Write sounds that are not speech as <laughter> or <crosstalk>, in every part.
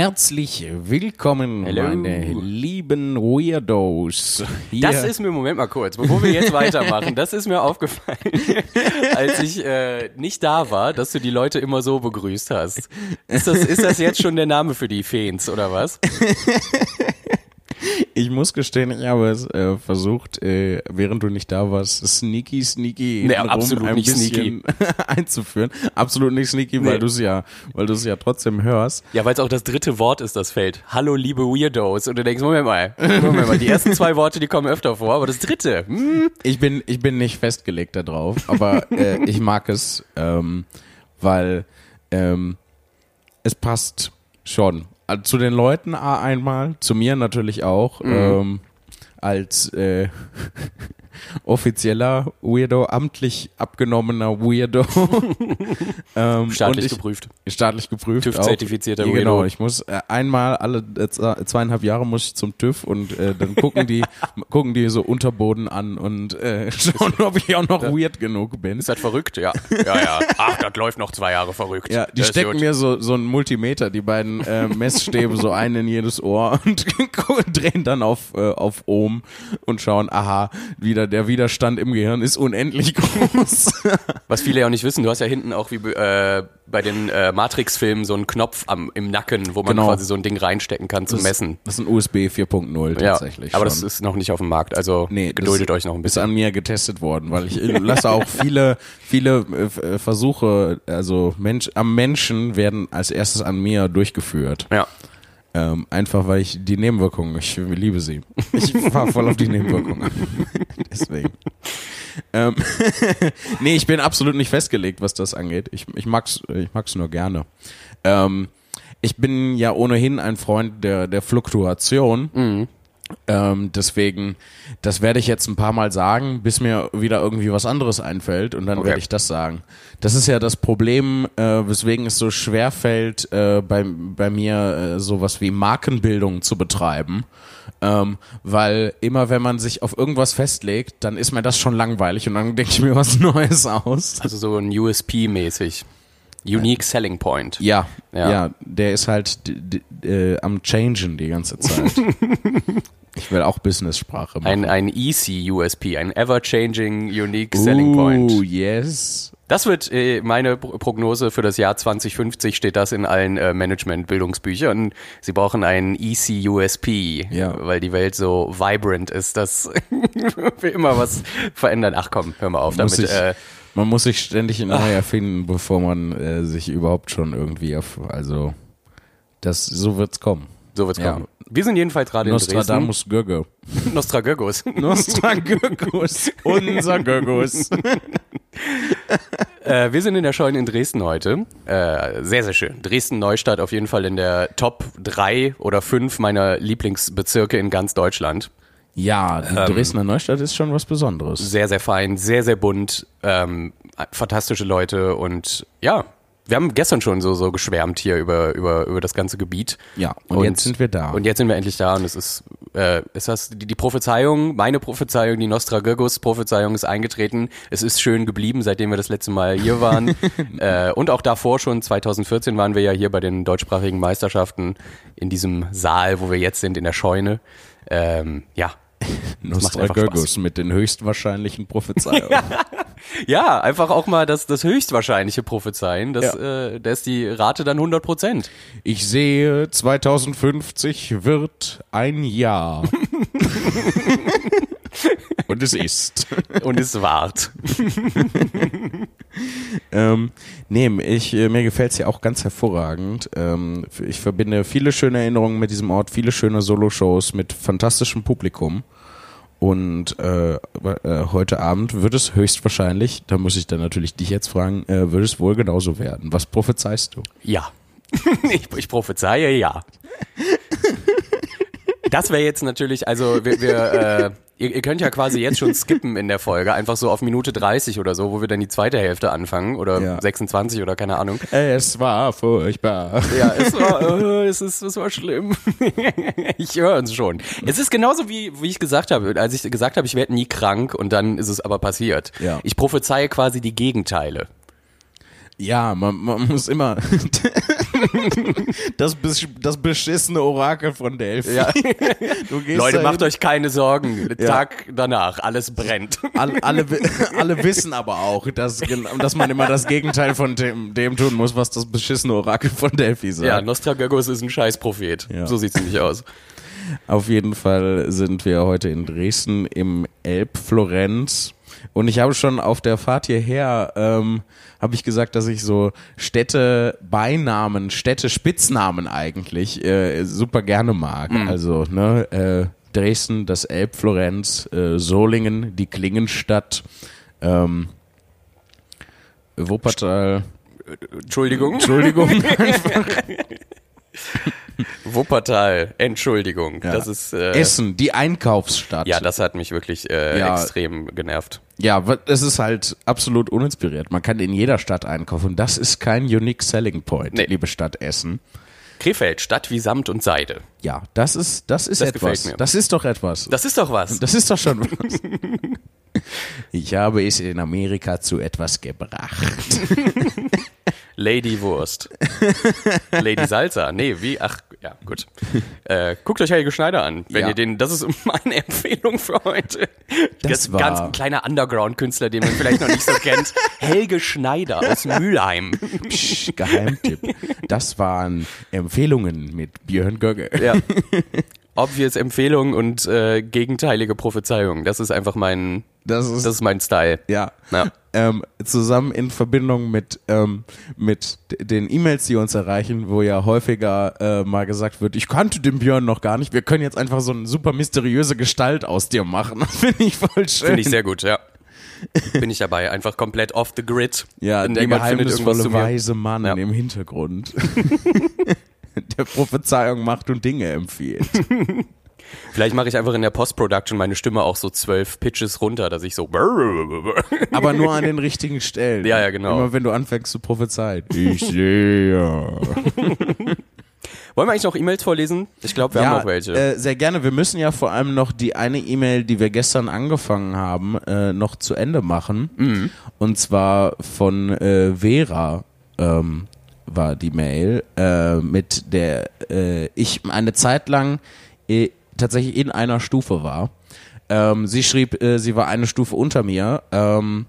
Herzlich willkommen, Hello. meine lieben Weirdos. Hier- Das ist mir, Moment mal kurz, bevor wir jetzt weitermachen, das ist mir aufgefallen, <laughs> als ich äh, nicht da war, dass du die Leute immer so begrüßt hast. Ist das, ist das jetzt schon der Name für die Feens, oder was? <laughs> <laughs> ich muss gestehen, ich habe es äh, versucht, äh, während du nicht da warst, sneaky, sneaky Nee, absolut ein nicht bisschen <laughs> einzuführen. Absolut nicht sneaky, weil Nee. du es ja, weil du es ja trotzdem hörst. Ja, weil es auch das dritte Wort ist, das fällt. Hallo, liebe Weirdos. Und du denkst, Moment mal, Moment mal, die ersten zwei Worte, die kommen öfter vor, aber das dritte, hm, Ich bin, ich bin nicht festgelegt darauf, aber äh, ich mag es, ähm, weil ähm, es passt schon. Also Zu den Leuten a- einmal, zu mir natürlich auch, Mhm. ähm, als äh, <laughs> offizieller Weirdo, amtlich abgenommener Weirdo. <laughs> ähm, staatlich ich, geprüft. Staatlich geprüft. TÜV-zertifizierter Genau, Weirdo. ich muss äh, einmal alle äh, zwei- zweieinhalb Jahre muss ich zum TÜV und äh, dann gucken die <laughs> gucken die so Unterboden an und äh, schauen, ob ich auch noch weird genug bin. Ist das verrückt? Ja. Ja, ja. Ach, das läuft noch zwei Jahre verrückt. Ja, die Das stecken mir so so einen Multimeter, die beiden äh, Messstäbe so einen in jedes Ohr und <laughs> drehen dann auf äh, auf Ohm und schauen, aha, wieder der Widerstand im Gehirn ist unendlich groß. <laughs> Was viele ja auch nicht wissen, du hast ja hinten auch wie äh, bei den äh, Matrix-Filmen so einen Knopf am, im Nacken, wo man Genau. quasi so ein Ding reinstecken kann zum Messen. Das ist ein USB 4.0 Ja, tatsächlich. aber schon. das ist noch nicht auf dem Markt, also Nee, geduldet das euch noch ein Ist bisschen. an mir getestet worden, weil ich lasse auch viele, viele äh, Versuche, also Mensch, am Menschen werden als erstes an mir durchgeführt. Ja. Ähm, einfach weil ich die Nebenwirkungen, ich liebe sie. Ich fahre voll auf die Nebenwirkungen. <laughs> Deswegen. Ähm, <laughs> nee, ich bin absolut nicht festgelegt, was das angeht. Ich, ich mag's, ich mag's nur gerne. Ähm, ich bin ja ohnehin ein Freund der, der Fluktuation. Ähm, deswegen, das werde ich jetzt ein paar Mal sagen, bis mir wieder irgendwie was anderes einfällt und dann Okay. werde ich das sagen. Das ist ja das Problem, äh, weswegen es so schwer fällt, äh, bei, bei mir äh, sowas wie Markenbildung zu betreiben. Ähm, weil immer wenn man sich auf irgendwas festlegt, dann ist mir das schon langweilig und dann denke ich mir was <laughs> Neues aus. Also so ein USP-mäßig. Unique Selling Point. Ja, ja, Ja. der ist halt äh, am Changen die ganze Zeit. <laughs> ich will auch Business-Sprache machen. Ein, ein EC-USP, ein Ever-Changing Unique Selling Point. Oh, yes. Das wird äh, meine Pro- Prognose für das Jahr 2050, steht das in allen äh, Management-Bildungsbüchern. Sie brauchen einen EC-USP, Ja. weil die Welt so vibrant ist, dass <laughs> wir immer was verändern. Ach komm, hör mal auf Muss damit. ich, Äh, man muss sich ständig neu erfinden, bevor man äh, sich überhaupt schon irgendwie auf, also das so wird's kommen. so wird's Ja. kommen. Wir sind jedenfalls gerade in Nostradamus Gögge. Dresden. Nostragögos. <laughs> <laughs> Nostragöggus, unser Göggus. <laughs> Äh, wir sind in der Scheune in Dresden heute. Äh, sehr, sehr schön. Dresden-Neustadt auf jeden Fall in der Top 3 oder 5 meiner Lieblingsbezirke in ganz Deutschland. Ja, die Ähm. Dresdner Neustadt ist schon was Besonderes. Sehr, sehr fein, sehr, sehr bunt, ähm, fantastische Leute und ja, wir haben gestern schon so, so geschwärmt hier über, über, über das ganze Gebiet. Ja, und jetzt sind wir da. Und jetzt sind wir endlich da und es ist, äh, ist das, die, die Prophezeiung, meine Prophezeiung, die Nostragögus-Prophezeiung ist eingetreten. Es ist schön geblieben, seitdem wir das letzte Mal hier <laughs> waren. äh, und auch davor schon, 2014 waren wir ja hier bei den deutschsprachigen Meisterschaften in diesem Saal, wo wir jetzt sind, in der Scheune. Ähm, ja. macht einfach Nostragöggus mit den höchstwahrscheinlichen Prophezeiungen. Ja, <laughs> einfach auch mal das, das höchstwahrscheinliche Prophezeien. Das, äh, da ist die Rate dann 100 Prozent. Ich sehe, 2050 wird ein Jahr. <laughs> Und es ist. Und es wart. <laughs> Ähm, nee, ich, äh, mir gefällt es ja auch ganz hervorragend. Ähm, ich verbinde viele schöne Erinnerungen mit diesem Ort, viele schöne Solo-Shows mit fantastischem Publikum. Und äh, äh, heute Abend wird es höchstwahrscheinlich, da muss ich dann natürlich dich jetzt fragen, äh, wird es wohl genauso werden. Was prophezeist du? Ja. <laughs> ich, ich prophezeie ja. Das wäre jetzt natürlich, also wir, wir äh, ihr, ihr könnt ja quasi jetzt schon skippen in der Folge, einfach so auf Minute 30 oder so, wo wir dann die zweite Hälfte anfangen oder Ja. 26 oder keine Ahnung. Es war furchtbar. Ja, es war, äh, es ist, es war schlimm. <laughs> ich höre uns schon. Es ist genauso wie, wie ich gesagt habe, als ich gesagt habe, ich werde nie krank und dann ist es aber passiert. Ja. Ich prophezeie quasi die Gegenteile. Ja, man, man muss immer. Das, besch- das beschissene Orakel von Delphi. Ja. <laughs> Leute, dahin, macht euch keine Sorgen. Ja. Tag danach, alles brennt. Alle, alle, alle wissen aber auch, dass, dass man immer das Gegenteil von dem, dem tun muss, was das beschissene Orakel von Delphi sagt. Ja, Nostragogos ist ein Scheißprophet. Ja. So sieht's nämlich aus. Auf jeden Fall sind wir heute in Dresden im Elbflorenz. Und ich habe schon auf der Fahrt hierher, ähm, habe ich gesagt, dass ich so Städte-Beinamen, Städte-Spitznamen eigentlich äh, super gerne mag. Also, ne, äh, Dresden, das Elbflorenz, äh, Solingen, die Klingenstadt, ähm, Wuppertal, Entschuldigung. Entschuldigung. <laughs> <laughs> <laughs> Wuppertal, Entschuldigung. Ja. Das ist äh, Essen, die Einkaufsstadt. Ja, das hat mich wirklich äh, Ja. extrem genervt. Ja, es ist halt absolut uninspiriert. Man kann in jeder Stadt einkaufen. Und das ist kein unique selling point, Nee. liebe Stadt Essen. Krefeld, Stadt wie Samt und Seide. Ja, das ist, das ist Das etwas. gefällt mir. Das ist doch etwas. Das ist doch was. Das ist doch schon was. <laughs> Ich habe es in Amerika zu etwas gebracht. <laughs> Lady Wurst. Lady Salsa. Nee, wie? Ach, ja, gut. <laughs> Äh, guckt euch Helge Schneider an. Wenn Ja. ihr den, das ist <laughs> meine Empfehlung für heute. Das Ganz- war- ganz ein kleiner Underground-Künstler, den man vielleicht noch nicht so kennt. <laughs> Helge Schneider aus Mülheim. Psch, Geheimtipp. Das waren Empfehlungen mit Björn Gögge. Ja. Obvious Empfehlung und äh, gegenteilige Prophezeiung. Das ist einfach mein, Das ist, das ist mein Style. ja. Ja. Ähm, zusammen in Verbindung mit, ähm, mit den E-Mails, die uns erreichen, wo ja häufiger äh, mal gesagt wird, ich kannte den Björn noch gar nicht, wir können jetzt einfach so eine super mysteriöse Gestalt aus dir machen. <laughs> Das finde ich voll schön. Finde ich sehr gut, ja. Bin ich dabei. Einfach komplett off the grid. ja, der geheimnisvolle weise Mann Ja. im Hintergrund. <laughs> der Prophezeiung macht und Dinge empfiehlt. <laughs> Vielleicht mache ich einfach in der Post-Production meine Stimme auch so zwölf Pitches runter, dass ich so. <laughs> Aber nur an den richtigen Stellen. Ja, ja, genau. Immer wenn du anfängst zu prophezeien. Ich sehe. <laughs> Wollen wir eigentlich noch E-Mails vorlesen? Ich glaube, wir haben noch welche. Äh, sehr gerne. Wir müssen ja vor allem noch die eine E-Mail, die wir gestern angefangen haben, äh, noch zu Ende machen. Mhm. Und zwar von äh, Vera ähm, war die Mail, äh, mit der äh, ich eine Zeit lang äh, tatsächlich in einer Stufe war. Ähm, sie schrieb, äh, sie war eine Stufe unter mir. Ähm,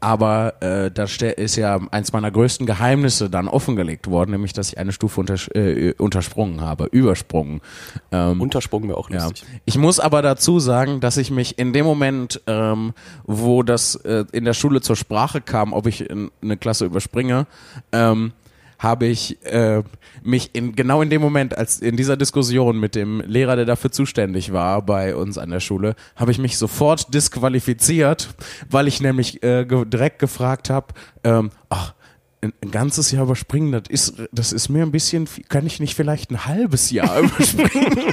aber äh, da ist ja eins meiner größten Geheimnisse dann offengelegt worden, nämlich dass ich eine Stufe unters äh, untersprungen habe, übersprungen. Ähm, Untersprung wäre auch ja. lustig. Ich muss aber dazu sagen, dass ich mich in dem Moment, ähm, wo das äh, in der Schule zur Sprache kam, ob ich in eine Klasse überspringe, ähm, habe ich äh, mich in genau in dem Moment, als in dieser Diskussion mit dem Lehrer, der dafür zuständig war bei uns an der Schule, habe ich mich sofort disqualifiziert, weil ich nämlich äh, ge direkt gefragt habe, ähm, ach, ein, ganzes Jahr überspringen, das ist, das ist mir ein bisschen, kann ich nicht vielleicht ein halbes Jahr <laughs> überspringen?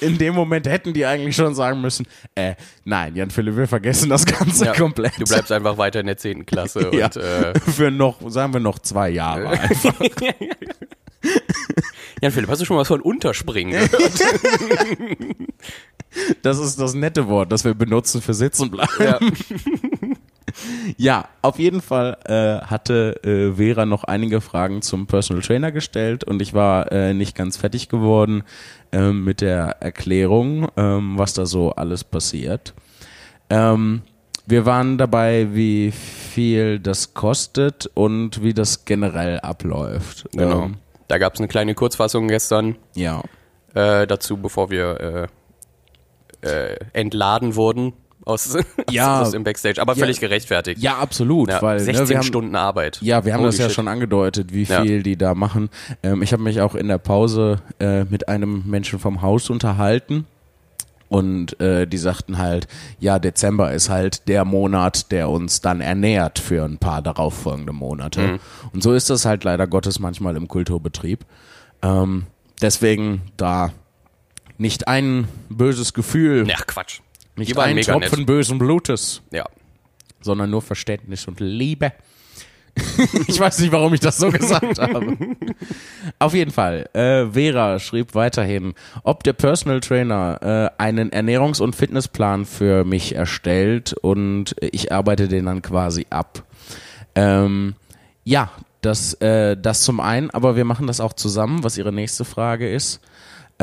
In dem Moment hätten die eigentlich schon sagen müssen, äh, nein, Jan Philipp, wir vergessen das Ganze Ja. komplett. Du bleibst einfach weiter in der 10. Klasse <laughs> ja, und äh, für noch, sagen wir noch zwei Jahre einfach. <laughs> Jan Philipp, hast du schon mal was von Unterspringen gehört? Das ist das nette Wort, das wir benutzen für sitzen bleiben. ja. <laughs> Ja, auf jeden Fall äh, hatte äh, Vera noch einige Fragen zum Personal Trainer gestellt und ich war äh, nicht ganz fertig geworden ähm, mit der Erklärung, ähm, was da so alles passiert. Ähm, wir waren dabei, wie viel das kostet und wie das generell abläuft. Genau. Ähm, Da gab es eine kleine Kurzfassung gestern ja. äh, dazu, bevor wir äh, äh, entladen wurden <laughs> aus, Ja. aus dem Backstage. Aber völlig gerechtfertigt. Ja, absolut, Ja, weil 16 ne, wir haben, Stunden Arbeit. Ja, wir haben Holy das ja shit. schon angedeutet, wie Ja. viel die da machen. Ähm, ich habe mich auch in der Pause äh, mit einem Menschen vom Haus unterhalten. Und äh, die sagten halt, ja, Dezember ist halt der Monat, der uns dann ernährt für ein paar darauffolgende Monate. Mhm. Und so ist das halt leider Gottes manchmal im Kulturbetrieb. Ähm, deswegen da nicht ein böses Gefühl, Ja, Quatsch. Nicht ein Tropfen nett. bösen Blutes Ja. sondern nur Verständnis und Liebe. <laughs> ich weiß nicht, warum ich das so gesagt habe. Auf jeden Fall, äh, Vera schrieb weiterhin, ob der Personal Trainer äh, einen Ernährungs- und Fitnessplan für mich erstellt und ich arbeite den dann quasi ab. Ähm, ja, das, äh, das zum einen, aber wir machen das auch zusammen, was ihre nächste Frage ist.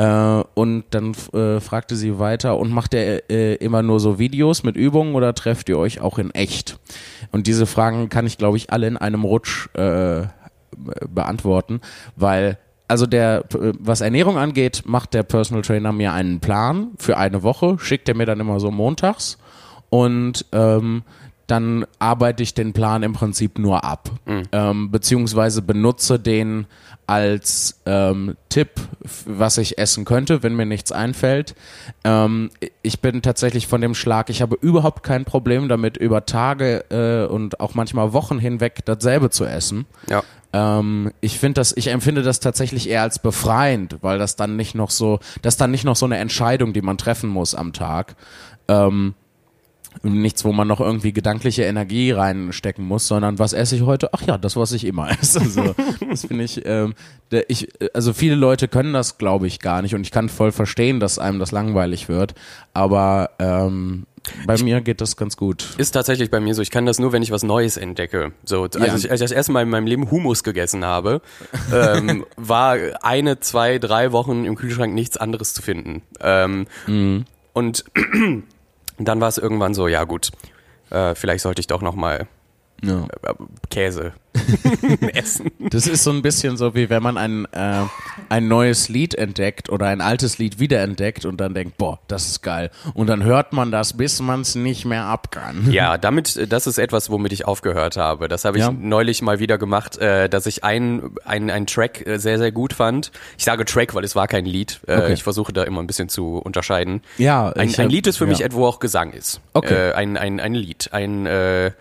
Äh, und dann äh, fragte sie weiter, und macht ihr äh, immer nur so Videos mit Übungen oder trefft ihr euch auch in echt? Und diese Fragen kann ich, glaube ich, alle in einem Rutsch äh, beantworten, weil also der, was Ernährung angeht, macht der Personal Trainer mir einen Plan für eine Woche, schickt er mir dann immer so montags und ähm, dann arbeite ich den Plan im Prinzip nur ab, mhm. ähm, beziehungsweise benutze den als ähm, Tipp, was ich essen könnte, wenn mir nichts einfällt. Ähm, ich bin tatsächlich von dem Schlag, ich habe überhaupt kein Problem damit, über Tage äh, und auch manchmal Wochen hinweg dasselbe zu essen. Ja. Ähm, ich finde das, ich empfinde das tatsächlich eher als befreiend, weil das dann nicht noch so, das dann nicht noch so eine Entscheidung, die man treffen muss am Tag. Ähm, nichts, wo man noch irgendwie gedankliche Energie reinstecken muss, sondern was esse ich heute? Ach ja, das, was ich immer <laughs> esse. Also, das finde ich, ähm, der, ich, also viele Leute können das, glaube ich, gar nicht und ich kann voll verstehen, dass einem das langweilig wird, aber ähm, bei mir geht das ganz gut. Ist tatsächlich bei mir so. Ich kann das nur, wenn ich was Neues entdecke. So, als, ja. ich, als ich das erste Mal in meinem Leben Humus gegessen habe, ähm, <laughs> war eine, zwei, drei Wochen im Kühlschrank nichts anderes zu finden. Ähm, mhm. Und <clears throat> dann war es irgendwann so, ja gut, äh, vielleicht sollte ich doch noch mal ja. Äh, Käse <laughs> essen. Das ist so ein bisschen so, wie wenn man ein, äh, ein neues Lied entdeckt oder ein altes Lied wiederentdeckt und dann denkt, boah, das ist geil. Und dann hört man das, bis man es nicht mehr ab kann. Ja, damit, das ist etwas, womit ich aufgehört habe. Das habe ich ja. neulich mal wieder gemacht, äh, dass ich einen ein Track äh, sehr, sehr gut fand. Ich sage Track, weil es war kein Lied. Äh, okay. Ich versuche da immer ein bisschen zu unterscheiden. Ja, ein, ein Lied ist für ja. mich etwa auch Gesang ist. Okay. Äh, ein, ein, ein Lied. Ein, äh,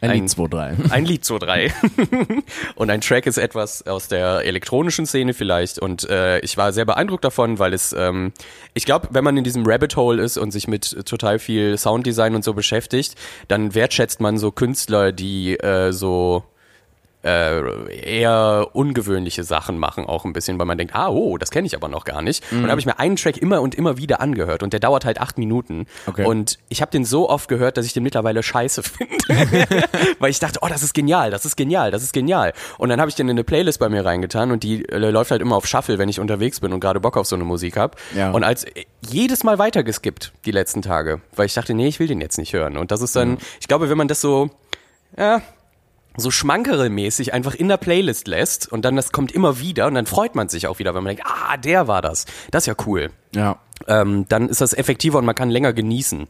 ein, ein Lied 2-3. <laughs> Ein Lied 2-3. <laughs> und ein Track ist etwas aus der elektronischen Szene vielleicht. Und äh, ich war sehr beeindruckt davon, weil es, ähm, ich glaube, wenn man in diesem Rabbit Hole ist und sich mit total viel Sounddesign und so beschäftigt, dann wertschätzt man so Künstler, die äh, so äh, eher ungewöhnliche Sachen machen, auch ein bisschen, weil man denkt, ah, oh, das kenne ich aber noch gar nicht. Mhm. Und dann habe ich mir einen Track immer und immer wieder angehört und der dauert halt acht Minuten. Okay. Und ich habe den so oft gehört, dass ich den mittlerweile scheiße <laughs> finde. <laughs> weil ich dachte, oh, das ist genial, das ist genial, das ist genial. Und dann habe ich den in eine Playlist bei mir reingetan und die äh, läuft halt immer auf Shuffle, wenn ich unterwegs bin und gerade Bock auf so eine Musik habe. Ja. Und als äh, jedes Mal weitergeskippt die letzten Tage, weil ich dachte, nee, ich will den jetzt nicht hören. Und das ist dann, mhm. ich glaube, wenn man das so, ja, so schmankerelmäßig einfach in der Playlist lässt und dann das kommt immer wieder und dann freut man sich auch wieder, wenn man denkt, ah, der war das. Das ist ja cool. Ja. Ähm, dann ist das effektiver und man kann länger genießen.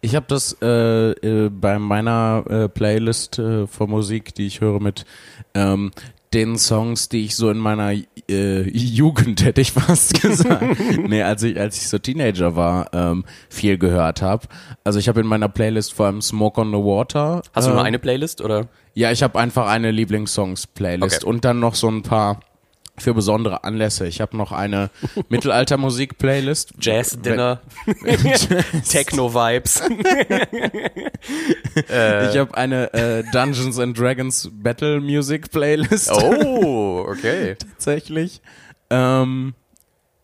Ich habe das äh, äh, bei meiner äh, Playlist äh, von Musik, die ich höre mit ähm, den Songs, die ich so in meiner äh, Jugend, hätte ich fast <laughs> gesagt, nee, als ich, als ich so Teenager war, ähm, viel gehört habe. Also ich habe in meiner Playlist vor allem Smoke on the Water. Hast du nur äh, eine Playlist oder? Ja, ich habe einfach eine Lieblingssongs-Playlist okay. und dann noch so ein paar für besondere Anlässe. Ich habe noch eine <laughs> Mittelaltermusik-Playlist. Jazz-Dinner, <laughs> Techno-Vibes. <laughs> ich habe eine äh, Dungeons and Dragons Battle Music Playlist. Oh, okay. Tatsächlich. Ähm,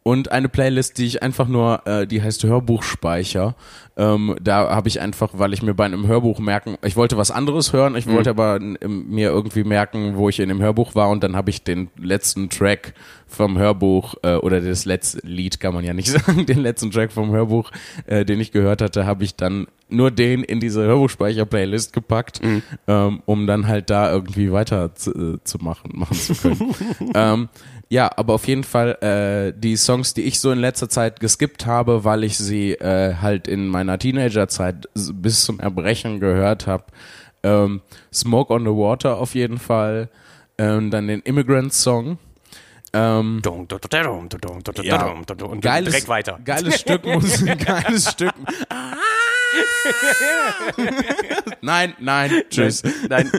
und eine Playlist, die ich einfach nur, äh, die heißt Hörbuchspeicher. Ähm, da habe ich einfach, weil ich mir bei einem Hörbuch merken, ich wollte was anderes hören, ich mhm. wollte aber mir irgendwie merken, wo ich in dem Hörbuch war und dann habe ich den letzten Track vom Hörbuch äh, oder das letzte Lied kann man ja nicht <laughs> sagen, den letzten Track vom Hörbuch, äh, den ich gehört hatte, habe ich dann nur den in diese Hörbuchspeicher-Playlist gepackt, mhm. ähm, um dann halt da irgendwie weiter zu, äh, zu machen, machen zu können. <laughs> ähm, ja, aber auf jeden Fall äh, die Songs, die ich so in letzter Zeit geskippt habe, weil ich sie äh, halt in meiner Teenagerzeit bis zum Erbrechen gehört habe. Ähm, Smoke on the Water auf jeden Fall. Ähm, dann den Immigrant Song. Ähm, ja, und geiles, direkt weiter. Geiles Stück Musik, <laughs> geiles Stück. <laughs> nein, nein, tschüss. Nein,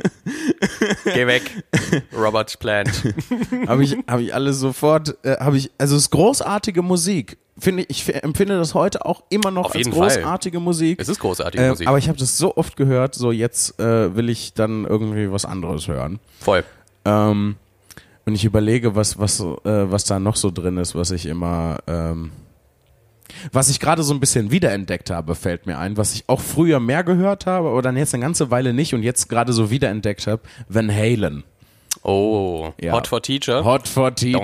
geh weg. Robert Plant. <laughs> habe ich, habe ich alles sofort, äh, habe ich, also es ist großartige Musik. Finde ich, ich empfinde das heute auch immer noch Auf als großartige Fall. Musik. Es ist großartige äh, Musik. Aber ich habe das so oft gehört, so jetzt äh, will ich dann irgendwie was anderes hören. Voll. Ähm, und ich überlege, was, was, äh, was da noch so drin ist, was ich immer, ähm, was ich gerade so ein bisschen wiederentdeckt habe, fällt mir ein, was ich auch früher mehr gehört habe, aber dann jetzt eine ganze Weile nicht und jetzt gerade so wiederentdeckt habe, Van Halen. Oh, Ja. Hot for Teacher. Hot for Teacher.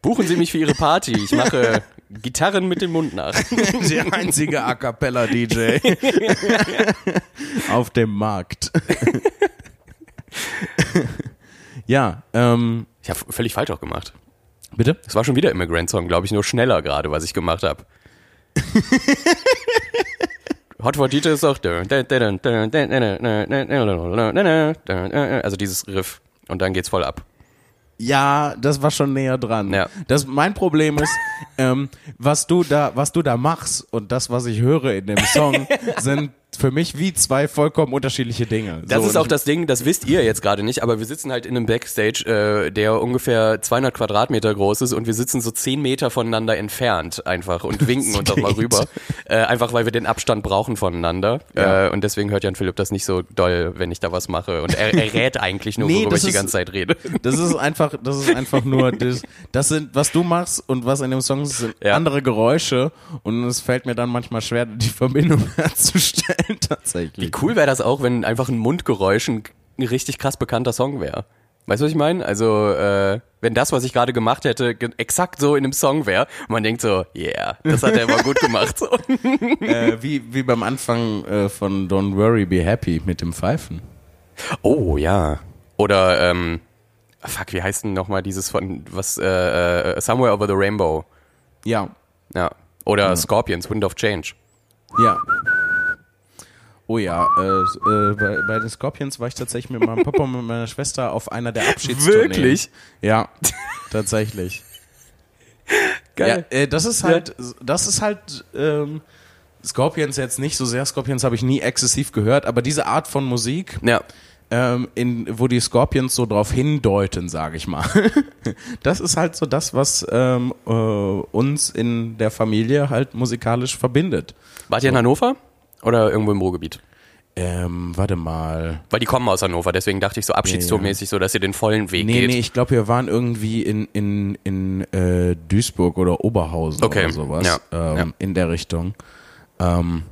Buchen Sie mich für Ihre Party. Ich mache Gitarren mit dem Mund nach. <laughs> der einzige A Cappella DJ <laughs> auf dem Markt. <laughs> ja, ähm, Ich habe völlig falsch auch gemacht. Bitte? Es war schon wieder Immigrant Song, glaube ich, nur schneller gerade, was ich gemacht habe. Hot for Teacher ist auch also dieses Riff und dann geht's voll ab. Ja, das war schon näher dran. Ja. Das mein Problem ist, ähm, was du da, was du da machst und das, was ich höre in dem Song, sind für mich wie zwei vollkommen unterschiedliche Dinge. Das So, ist auch das Ding, das wisst ihr jetzt gerade nicht, aber wir sitzen halt in einem Backstage, äh, der ungefähr 200 Quadratmeter groß ist und wir sitzen so 10 Meter voneinander entfernt einfach und winken uns auch mal rüber. Äh, einfach weil wir den Abstand brauchen voneinander. Ja. Äh, und deswegen hört Jan Philipp das nicht so doll, wenn ich da was mache. Und er, er rät eigentlich nur, Nee, worüber ich die ist- ganze Zeit rede. Das ist einfach, das ist einfach nur, das, das sind, was du machst und was in dem Song ist, sind Ja. andere Geräusche und es fällt mir dann manchmal schwer, die Verbindung <laughs> herzustellen, <laughs> tatsächlich. Wie cool wäre das auch, wenn einfach ein Mundgeräusch ein, richtig krass bekannter Song wäre. Weißt du, was ich meine? Also, äh, wenn das, was ich gerade gemacht hätte, ge- exakt so in einem Song wäre, man denkt so, yeah, das hat er immer gut gemacht. So. <laughs> Äh, wie, wie beim Anfang äh, von Don't Worry, Be Happy mit dem Pfeifen. Oh, ja. Oder, ähm, fuck, wie heißt denn nochmal dieses von, was, äh, äh, Somewhere Over the Rainbow. Ja, Ja. Oder Scorpions, Wind of Change. ja. Oh ja, äh, äh, bei, bei den Scorpions war ich tatsächlich mit meinem Papa und mit meiner Schwester auf einer der Abschiedstourneen. Wirklich? Ja, tatsächlich. Geil. Ja, äh, das ist halt, das ist halt, ähm, Scorpions jetzt nicht so sehr. Scorpions habe ich nie exzessiv gehört, aber diese Art von Musik, Ja. ähm, in, wo die Scorpions so drauf hindeuten, sage ich mal. <laughs> das ist halt so das, was ähm, äh, uns in der Familie halt musikalisch verbindet. Wart ihr in Hannover? Oder irgendwo im Ruhrgebiet? Ähm, warte mal. Weil die kommen aus Hannover, deswegen dachte ich so abschiedstourmäßig so, dass ihr den vollen Weg Nee, geht. nee, ich glaube, wir waren irgendwie in, in, in äh, Duisburg oder Oberhausen Okay, oder sowas. ja, ähm, ja. In der Richtung. Ähm,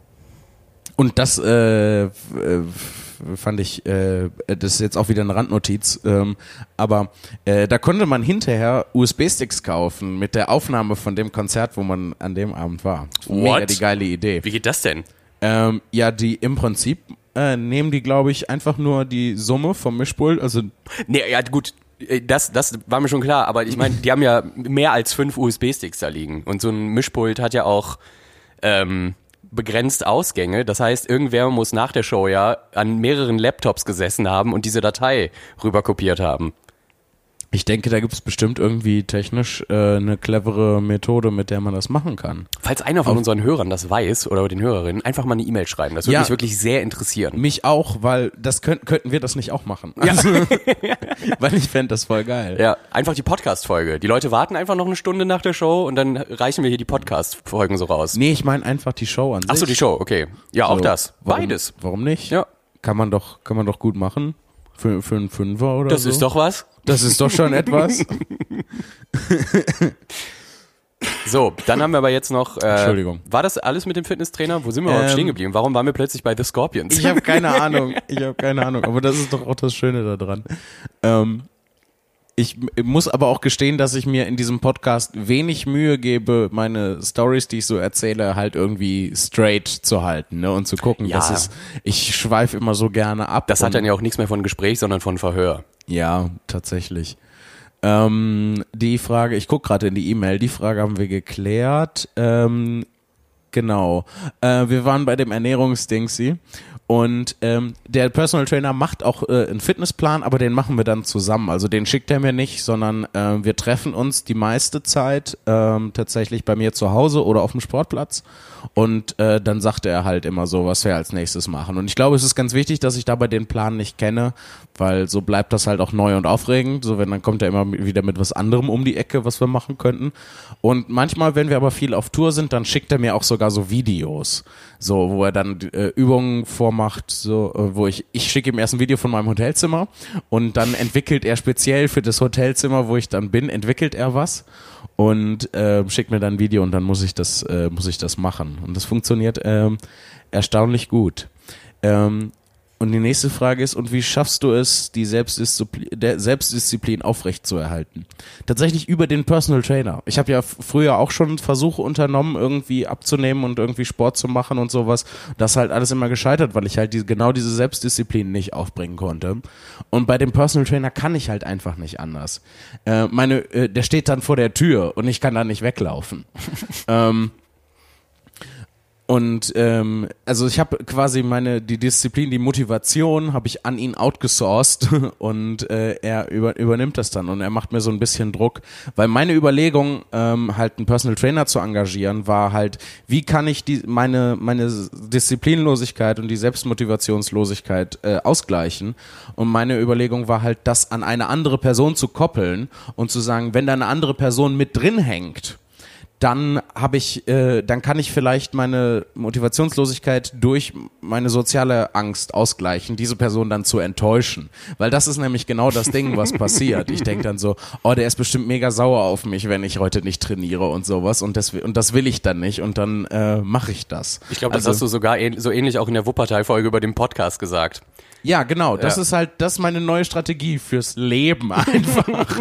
und das äh, äh, fand ich, äh, das ist jetzt auch wieder eine Randnotiz, ähm, aber äh, da konnte man hinterher USB-Sticks kaufen mit der Aufnahme von dem Konzert, wo man an dem Abend war. Mega What? die geile Idee. Wie geht das denn? Ähm, ja, die im Prinzip äh, nehmen die, glaube ich, einfach nur die Summe vom Mischpult, also Nee, ja gut, äh, das, das war mir schon klar, aber ich meine, die haben ja mehr als fünf USB-Sticks da liegen. Und so ein Mischpult hat ja auch ähm, begrenzt Ausgänge. Das heißt, irgendwer muss nach der Show ja an mehreren Laptops gesessen haben und diese Datei rüberkopiert haben. Ich denke, da gibt es bestimmt irgendwie technisch äh, eine clevere Methode, mit der man das machen kann. Falls einer von unseren Hörern das weiß oder den Hörerinnen, einfach mal eine E-Mail schreiben. Das würde Ja. mich wirklich sehr interessieren. Mich auch, weil das könnt, könnten wir das nicht auch machen. Also, <laughs> weil ich fände das voll geil. Ja, einfach die Podcast-Folge. Die Leute warten einfach noch eine Stunde nach der Show und dann reichen wir hier die Podcast-Folgen so raus. Nee, ich meine einfach die Show an sich. Ach so, die Show, okay. Ja, auch So, das. Warum, Beides. Warum nicht? Ja. Kann man doch, kann man doch gut machen. Für, für einen Fünfer oder Das so. ist doch was. Das ist doch schon etwas. <laughs> So, dann haben wir aber jetzt noch. Äh, Entschuldigung. War das alles mit dem Fitnesstrainer? Wo sind wir überhaupt Ähm, stehen geblieben? Warum waren wir plötzlich bei The Scorpions? Ich habe keine <laughs> Ahnung. Ich habe keine Ahnung. Aber das ist doch auch das Schöne daran. Ähm, ich muss aber auch gestehen, dass ich mir in diesem Podcast wenig Mühe gebe, meine Stories, die ich so erzähle, halt irgendwie straight zu halten ne? und zu gucken. Ja. Das ist, ich schweife immer so gerne ab. das hat dann ja auch nichts mehr von Gespräch, sondern von Verhör. Ja, tatsächlich. Ähm, die Frage, ich gucke gerade in die E-Mail, die Frage haben wir geklärt. Ähm, genau. Äh, wir waren bei dem Ernährungsdingsi und ähm, der Personal Trainer macht auch äh, einen Fitnessplan, aber den machen wir dann zusammen. Also den schickt er mir nicht, sondern äh, wir treffen uns die meiste Zeit ähm, tatsächlich bei mir zu Hause oder auf dem Sportplatz und äh, dann sagt er halt immer so, was wir als nächstes machen. Und ich glaube, es ist ganz wichtig, dass ich dabei den Plan nicht kenne, weil so bleibt das halt auch neu und aufregend. So, wenn dann kommt er immer wieder mit was anderem um die Ecke, was wir machen könnten. Und manchmal, wenn wir aber viel auf Tour sind, dann schickt er mir auch sogar so Videos, so wo er dann äh, Übungen vormacht, so äh, wo ich ich schicke ihm erst ein Video von meinem Hotelzimmer und dann entwickelt er speziell für das Hotelzimmer, wo ich dann bin, entwickelt er was und äh, schickt mir dann ein Video und dann muss ich das ähm, muss ich das machen und das funktioniert ähm, erstaunlich gut. Ähm, und die nächste Frage ist, und wie schaffst du es, die Selbstdisziplin, Selbstdisziplin aufrechtzuerhalten? Tatsächlich über den Personal Trainer. Ich habe ja früher auch schon Versuche unternommen, irgendwie abzunehmen und irgendwie Sport zu machen und sowas. Das halt alles immer gescheitert, weil ich halt die, genau diese Selbstdisziplin nicht aufbringen konnte. Und bei dem Personal Trainer kann ich halt einfach nicht anders. Äh, meine, äh, der steht dann vor der Tür und ich kann da nicht weglaufen. <laughs> ähm, und ähm, also ich habe quasi meine die Disziplin, die Motivation habe ich an ihn outgesourced <laughs> und äh, er über, übernimmt das dann. Und er macht mir so ein bisschen Druck, weil meine Überlegung ähm, halt einen Personal Trainer zu engagieren war halt, wie kann ich die meine meine Disziplinlosigkeit und die Selbstmotivationslosigkeit äh, ausgleichen? Und meine Überlegung war halt, das an eine andere Person zu koppeln und zu sagen, wenn da eine andere Person mit drin hängt dann habe ich, äh, dann kann ich vielleicht meine Motivationslosigkeit durch meine soziale Angst ausgleichen, diese Person dann zu enttäuschen. Weil das ist nämlich genau das Ding, was <laughs> passiert. Ich denke dann so, oh, der ist bestimmt mega sauer auf mich, wenn ich heute nicht trainiere und sowas. Und das, und das will ich dann nicht und dann äh, mache ich das. Ich glaube, das also, hast du sogar so ähnlich auch in der Wuppertal-Folge über den Podcast gesagt. Ja, genau. Das ja. ist halt, das ist meine neue Strategie fürs Leben <laughs> einfach. <laughs>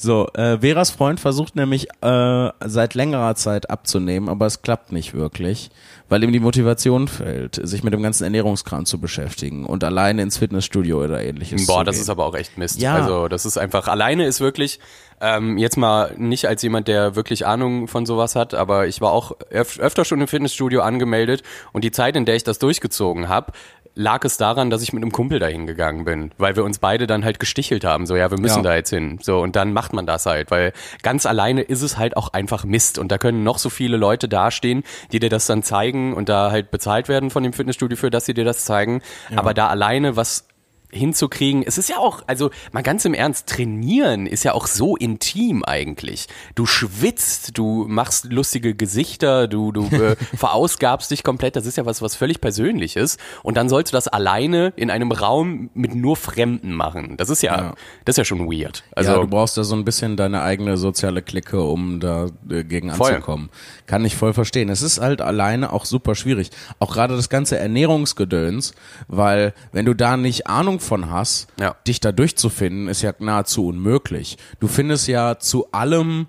So, äh, Veras Freund versucht nämlich äh, seit längerer Zeit abzunehmen, aber es klappt nicht wirklich, weil ihm die Motivation fehlt, sich mit dem ganzen Ernährungskram zu beschäftigen und alleine ins Fitnessstudio oder ähnliches. Boah, das ist aber auch echt Mist. Ja. Also das ist einfach, alleine ist wirklich, ähm, jetzt mal nicht als jemand, der wirklich Ahnung von sowas hat, aber ich war auch öf öfter schon im Fitnessstudio angemeldet und die Zeit, in der ich das durchgezogen habe, lag es daran, dass ich mit einem Kumpel dahin gegangen bin, weil wir uns beide dann halt gestichelt haben, so ja, wir müssen ja. da jetzt hin. So und dann macht man das halt, weil ganz alleine ist es halt auch einfach Mist und da können noch so viele Leute dastehen, die dir das dann zeigen und da halt bezahlt werden von dem Fitnessstudio für, dass sie dir das zeigen, ja. aber da alleine was hinzukriegen. Es ist ja auch, also mal ganz im Ernst, trainieren ist ja auch so intim eigentlich. Du schwitzt, du machst lustige Gesichter, du, du äh, <laughs> verausgabst dich komplett. Das ist ja was, was völlig Persönliches. Und dann sollst du das alleine in einem Raum mit nur Fremden machen. Das ist ja, ja. das ist ja schon weird. Also, ja, du brauchst da so ein bisschen deine eigene soziale Clique, um da äh, gegen voll. anzukommen. Kann ich voll verstehen. Es ist halt alleine auch super schwierig. Auch gerade das ganze Ernährungsgedöns, weil wenn du da nicht Ahnung Ahnung von hast, ja. dich da durchzufinden, ist ja nahezu unmöglich. Du findest ja zu allem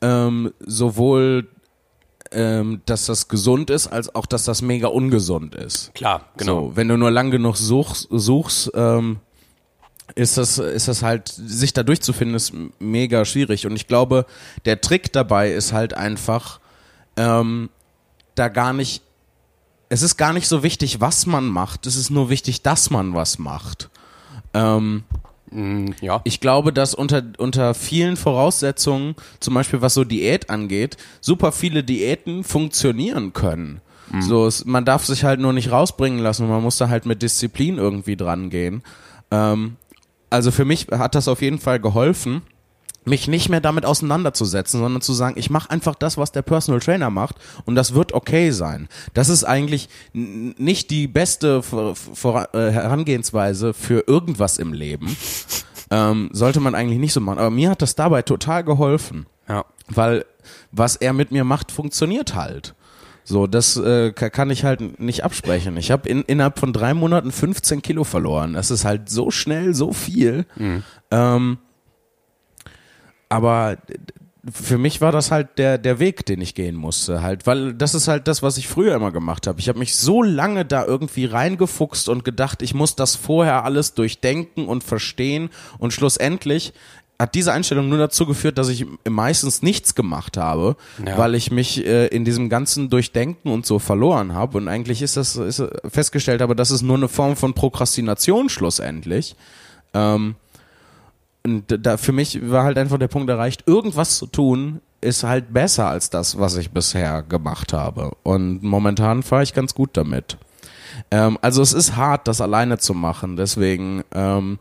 ähm, sowohl ähm, dass das gesund ist, als auch, dass das mega ungesund ist. Klar, genau. So, wenn du nur lang genug suchst, suchst ähm, ist das, ist das halt, sich da durchzufinden, ist mega schwierig. Und ich glaube, der Trick dabei ist halt einfach, ähm, da gar nicht es ist gar nicht so wichtig, was man macht, es ist nur wichtig, dass man was macht. Ähm, mm, ja. Ich glaube, dass unter, unter vielen Voraussetzungen, zum Beispiel was so Diät angeht, super viele Diäten funktionieren können. Mhm. So, es, man darf sich halt nur nicht rausbringen lassen man muss da halt mit Disziplin irgendwie dran gehen. Ähm, also für mich hat das auf jeden Fall geholfen mich nicht mehr damit auseinanderzusetzen, sondern zu sagen, ich mache einfach das, was der Personal Trainer macht und das wird okay sein. Das ist eigentlich nicht die beste äh, Herangehensweise für irgendwas im Leben. <laughs> Ähm, sollte man eigentlich nicht so machen. Aber mir hat das dabei total geholfen. Ja. Weil was er mit mir macht, funktioniert halt. So, das äh, kann ich halt nicht absprechen. Ich habe in, innerhalb von drei Monaten 15 Kilo verloren. Das ist halt so schnell, so viel. Mhm. Ähm, aber für mich war das halt der, der Weg, den ich gehen musste, halt, weil das ist halt das, was ich früher immer gemacht habe. Ich habe mich so lange da irgendwie reingefuchst und gedacht, ich muss das vorher alles durchdenken und verstehen und schlussendlich hat diese Einstellung nur dazu geführt, dass ich meistens nichts gemacht habe, ja. weil ich mich äh, in diesem ganzen Durchdenken und so verloren habe und eigentlich ist das ist festgestellt, aber das ist nur eine Form von Prokrastination schlussendlich. Ähm, und da für mich war halt einfach der Punkt erreicht, irgendwas zu tun ist halt besser als das, was ich bisher gemacht habe. Und momentan fahre ich ganz gut damit. Ähm, also es ist hart, das alleine zu machen. Deswegen ähm,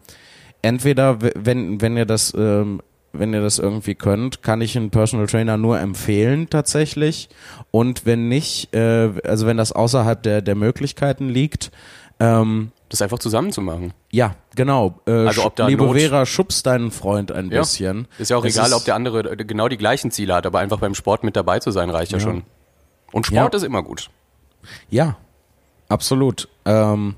entweder, wenn wenn ihr das ähm, wenn ihr das irgendwie könnt, kann ich einen Personal Trainer nur empfehlen tatsächlich. Und wenn nicht, äh, also wenn das außerhalb der der Möglichkeiten liegt, ähm, das einfach zusammen zu machen. Ja, genau. Äh, also ob da Liebe Not Vera, schubst deinen Freund ein ja. bisschen. Ist ja auch es egal, ob der andere genau die gleichen Ziele hat, aber einfach beim Sport mit dabei zu sein reicht ja, ja schon. Und Sport ja. ist immer gut. Ja, absolut. Ähm,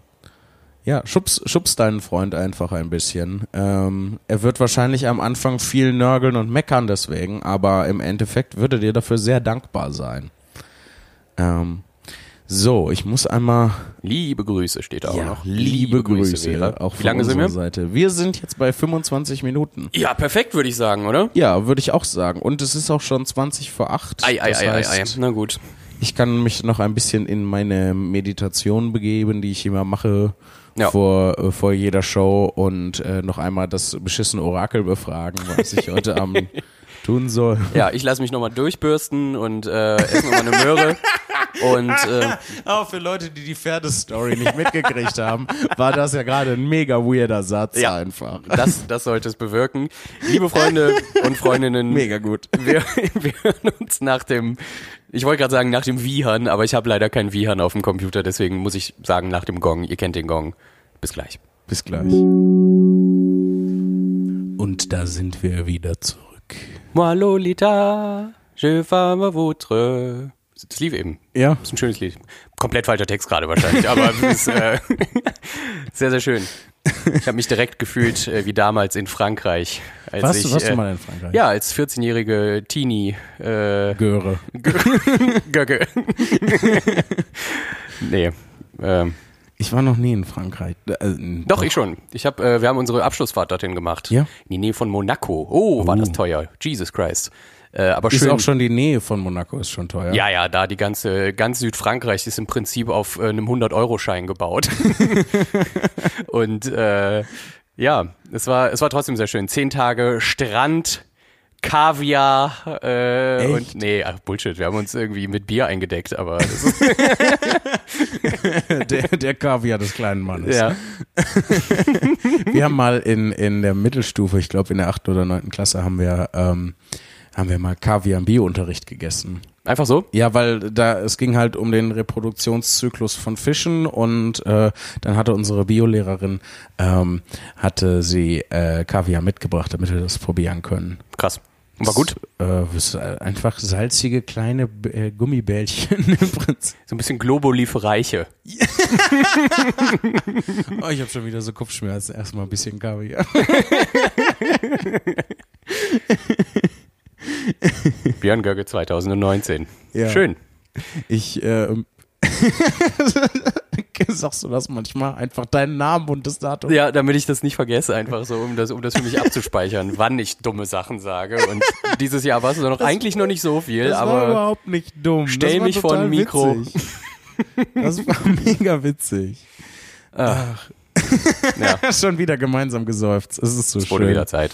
ja, schubs, schubs deinen Freund einfach ein bisschen. Ähm, er wird wahrscheinlich am Anfang viel nörgeln und meckern deswegen, aber im Endeffekt würde dir dafür sehr dankbar sein. Ähm, so, ich muss einmal Liebe Grüße steht da auch ja, noch. liebe, Grüße, Vera. auch Wie lange sind wir? Seite. Wir sind jetzt bei 25 Minuten. Ja, perfekt, würde ich sagen, oder? Ja, würde ich auch sagen. Und es ist auch schon 20 vor 8. Ei, ei, das ei, ei, heißt, ei. Na gut. Ich kann mich noch ein bisschen in meine Meditation begeben, die ich immer mache Ja. vor, äh, vor jeder Show und äh, noch einmal das beschissene Orakel befragen, was ich heute Abend <laughs> tun soll. Ja, ich lasse mich nochmal durchbürsten und äh, esse nochmal eine Möhre. <laughs> Und <laughs> äh, Auch für Leute, die die Pferdestory nicht mitgekriegt haben, war das ja gerade ein mega weirder Satz Ja. einfach. das, das sollte es bewirken. Liebe Freunde und Freundinnen, <laughs> Mega gut. wir, wir hören uns nach dem, ich wollte gerade sagen nach dem Wiehern, aber ich habe leider kein Wiehern auf dem Computer, deswegen muss ich sagen nach dem Gong. Ihr kennt den Gong. Bis gleich. Bis gleich. Und da sind wir wieder zurück. Moi Lolita, je femme votre. Das lief eben. Ja. Das ist ein schönes Lied. Komplett falscher Text gerade wahrscheinlich, aber ist äh, <laughs> sehr, sehr schön. Ich habe mich direkt gefühlt äh, wie damals in Frankreich. Als Warst, ich, du, warst äh, du mal in Frankreich? Ja, als 14-jährige Teenie. Äh, Göre. Göcke. <laughs> <laughs> nee. Ähm, Ich war noch nie in Frankreich. Äh, doch, ich schon. Ich hab, äh, wir haben unsere Abschlussfahrt dorthin gemacht. Ja? In die Nähe von Monaco. Oh, war das teuer. Jesus Christ. Äh, aber Ist schön. auch schon die Nähe von Monaco ist schon teuer. Ja, ja, da die ganze, ganz Südfrankreich ist im Prinzip auf äh, einem 100-Euro-Schein gebaut. <laughs> <laughs> Und äh, ja, es war, es war trotzdem sehr schön. Zehn Tage Strand, Kaviar äh, Echt? und nee, ach, Bullshit, wir haben uns irgendwie mit Bier eingedeckt, aber das ist, <laughs> der, der Kaviar des kleinen Mannes. ja. Wir haben mal in, in der Mittelstufe, ich glaube in der achten oder neunten Klasse, haben wir, ähm, haben wir mal Kaviar im Biounterricht gegessen. Einfach so? Ja, weil da es ging halt um den Reproduktionszyklus von Fischen und äh, dann hatte unsere Biolehrerin ähm, hatte sie äh, Kaviar mitgebracht, damit wir das probieren können. Krass. War gut. Äh, das ist einfach salzige kleine äh, Gummibällchen <laughs> im Prinzip. So ein bisschen Globuli für Reiche. <laughs> Oh, ich habe schon wieder so Kopfschmerzen. Erstmal ein bisschen Kaviar. <laughs> Björn Göcke 2019. Ja. Schön. Ich ähm, <laughs> sagst du das manchmal einfach deinen Namen und das Datum. Ja, damit ich das nicht vergesse, einfach so, um das, um das für mich abzuspeichern, <laughs> wann ich dumme Sachen sage. Und dieses Jahr war es noch eigentlich noch nicht so viel, Das war aber überhaupt nicht dumm. stell das war mich vor ein Mikro. Witzig. Das war <laughs> mega witzig. Ja, <laughs> Schon wieder gemeinsam geseufzt. Es ist so es wurde schön. wieder Zeit.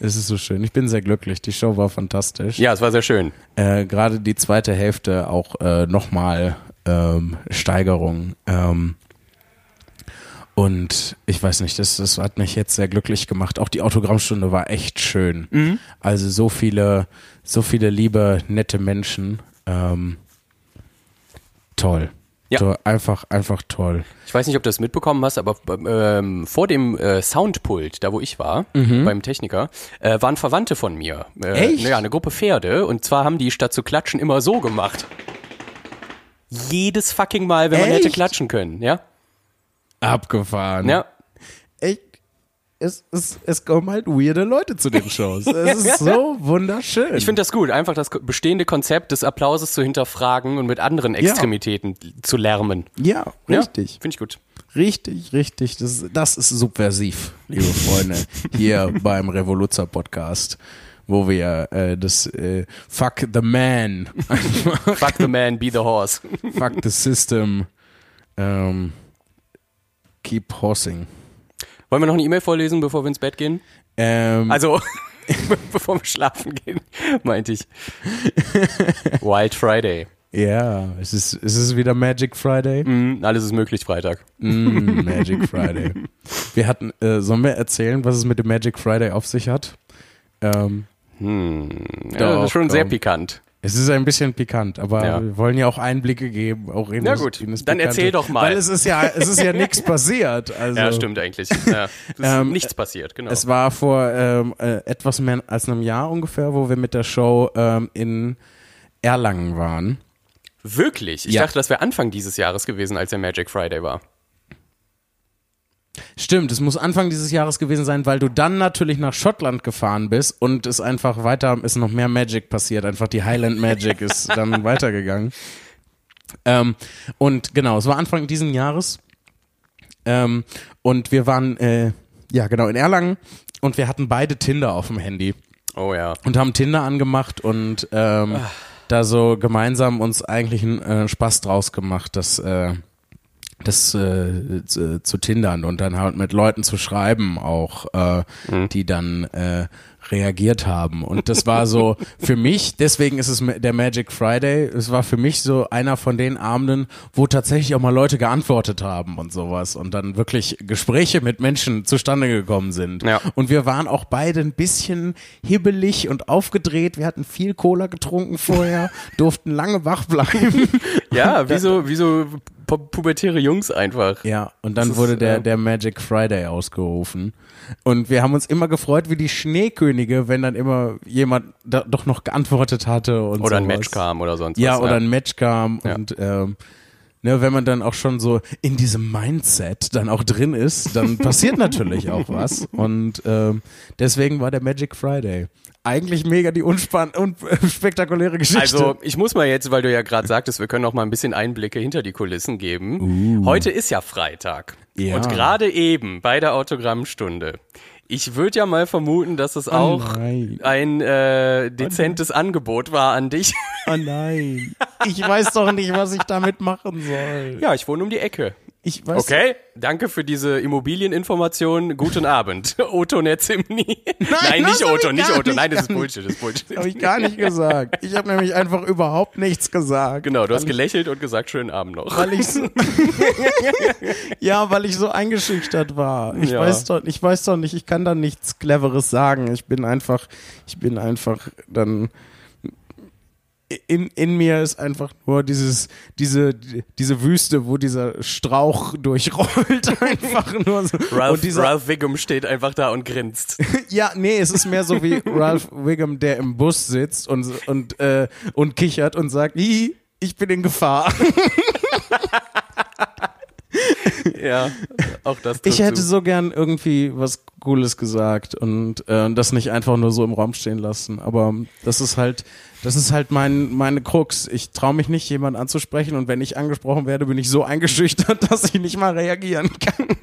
Es ist so schön. Ich bin sehr glücklich. Die Show war fantastisch. Ja, es war sehr schön. Äh, Gerade die zweite Hälfte auch äh, nochmal ähm, Steigerung. Ähm, und ich weiß nicht, das, das hat mich jetzt sehr glücklich gemacht. Auch die Autogrammstunde war echt schön. Mhm. Also so viele, so viele liebe, nette Menschen. Ähm, toll. Ja. Toll. Einfach, einfach toll. Ich weiß nicht, ob du das mitbekommen hast, aber ähm, vor dem äh, Soundpult, da wo ich war, beim Techniker, äh, waren Verwandte von mir. Äh, Mhm. Echt? Ja, eine Gruppe Pferde. Und zwar haben die statt zu klatschen immer so gemacht. Jedes fucking Mal, wenn man hätte Echt? klatschen können, ja? Abgefahren. Ja. Es, es, es kommen halt weirde Leute zu den Shows. <laughs> Es ist so wunderschön. Ich finde das gut, einfach das bestehende Konzept des Applauses zu hinterfragen und mit anderen Extremitäten zu lärmen. ja, Ja, richtig. Finde ich gut. Richtig, richtig. Das, das ist subversiv, liebe Freunde, hier <laughs> beim Revoluzer Podcast, wo wir äh, das äh, Fuck the Man, <laughs> Fuck the man, be the horse. Fuck the System, ähm, Keep Horsing. Wollen wir noch eine E-Mail vorlesen, bevor wir ins Bett gehen? Ähm, Also, <laughs> bevor wir schlafen gehen, meinte ich. Wild Friday. ja, es ist, es ist wieder Magic Friday. Mm, alles ist möglich Freitag. Mm, Magic Friday. Wir hatten, äh, sollen wir erzählen, was es mit dem Magic Friday auf sich hat? Ähm, Hm. Ja, das ist schon sehr komm. pikant. Es ist ein bisschen pikant, aber Ja. wir wollen ja auch Einblicke geben, auch in Na das, gut, in das dann erzähl doch mal. Weil es ist ja, es ist ja nichts passiert. <laughs> Also, Ja, stimmt eigentlich. Ja, <laughs> Ähm, nichts passiert, genau. Es war vor ähm, äh, etwas mehr als einem Jahr ungefähr, wo wir mit der Show ähm, in Erlangen waren. Wirklich? Ich Ja. dachte, das wäre Anfang dieses Jahres gewesen, als der Magic Friday war. Stimmt, es muss Anfang dieses Jahres gewesen sein, weil du dann natürlich nach Schottland gefahren bist und es einfach weiter, ist noch mehr Magic passiert. Einfach die Highland Magic ist <laughs> dann weitergegangen. Ähm, und genau, es war Anfang diesen Jahres. Ähm, und wir waren, äh, ja genau, in Erlangen und wir hatten beide Tinder auf dem Handy Oh ja. und haben Tinder angemacht und ähm, da so gemeinsam uns eigentlich einen äh, Spaß draus gemacht, das, äh, das äh, zu, zu tindern und dann halt mit Leuten zu schreiben auch, äh, die dann äh, reagiert haben. Und das war so <laughs> für mich, deswegen ist es der Magic Friday, es war für mich so einer von den Abenden, wo tatsächlich auch mal Leute geantwortet haben und sowas und dann wirklich Gespräche mit Menschen zustande gekommen sind. Ja. Und wir waren auch beide ein bisschen hibbelig und aufgedreht. Wir hatten viel Cola getrunken vorher, <laughs> durften lange wach bleiben. Ja, wie so, <laughs> wie so pu pubertäre Jungs einfach. Ja, und dann Das ist, wurde der, äh, der Magic Friday ausgerufen. Und wir haben uns immer gefreut wie die Schneekönige, wenn dann immer jemand da doch noch geantwortet hatte und Oder ein sowas. Match kam oder sonst Ja, was. oder ein Match kam Ja. und ähm, ne, wenn man dann auch schon so in diesem Mindset dann auch drin ist, dann <laughs> passiert natürlich auch was. Und ähm, deswegen war der Magic Friday. Eigentlich mega die unspann und <laughs> spektakuläre Geschichte. Also, ich muss mal jetzt, weil du ja gerade sagtest, wir können auch mal ein bisschen Einblicke hinter die Kulissen geben. Heute ist ja Freitag. Uh. Ja. Und gerade eben bei der Autogrammstunde. Ich würde ja mal vermuten, dass es auch Oh nein. ein äh, dezentes Angebot war an dich. oh nein. Ich weiß doch nicht, was ich damit machen soll. ja, ich wohne um die Ecke. Ich weiß Okay, danke für diese Immobilieninformation. Guten Abend. <laughs> Otto Netzimni. Nein, das nicht Otto, ich nicht Otto. nicht, Nein, das ist Bullshit, das ist Bullshit. Habe ich gar nicht gesagt. Ich habe nämlich einfach überhaupt nichts gesagt. Genau, du hast gelächelt und gesagt, schönen Abend noch. weil ich so, <laughs> ja, weil ich so eingeschüchtert war. Ich Ja. weiß doch, ich weiß doch nicht, ich kann da nichts Cleveres sagen. Ich bin einfach, ich bin einfach dann in, in mir ist einfach nur dieses, diese, diese Wüste, wo dieser Strauch durchrollt, <laughs> einfach nur so. Ralph, und dieser, Ralph Wiggum steht einfach da und grinst. <laughs> Ja, nee, es ist mehr so wie <laughs> Ralph Wiggum, der im Bus sitzt und, und, äh, und kichert und sagt, "Hi, ich bin in Gefahr. ja, auch das Ich hätte zu. so gern irgendwie was Cooles gesagt und äh, das nicht einfach nur so im Raum stehen lassen. Aber das ist halt, das ist halt mein, meine Krux. Ich traue mich nicht, jemanden anzusprechen und wenn ich angesprochen werde, bin ich so eingeschüchtert, <laughs> dass ich nicht mal reagieren kann. <laughs>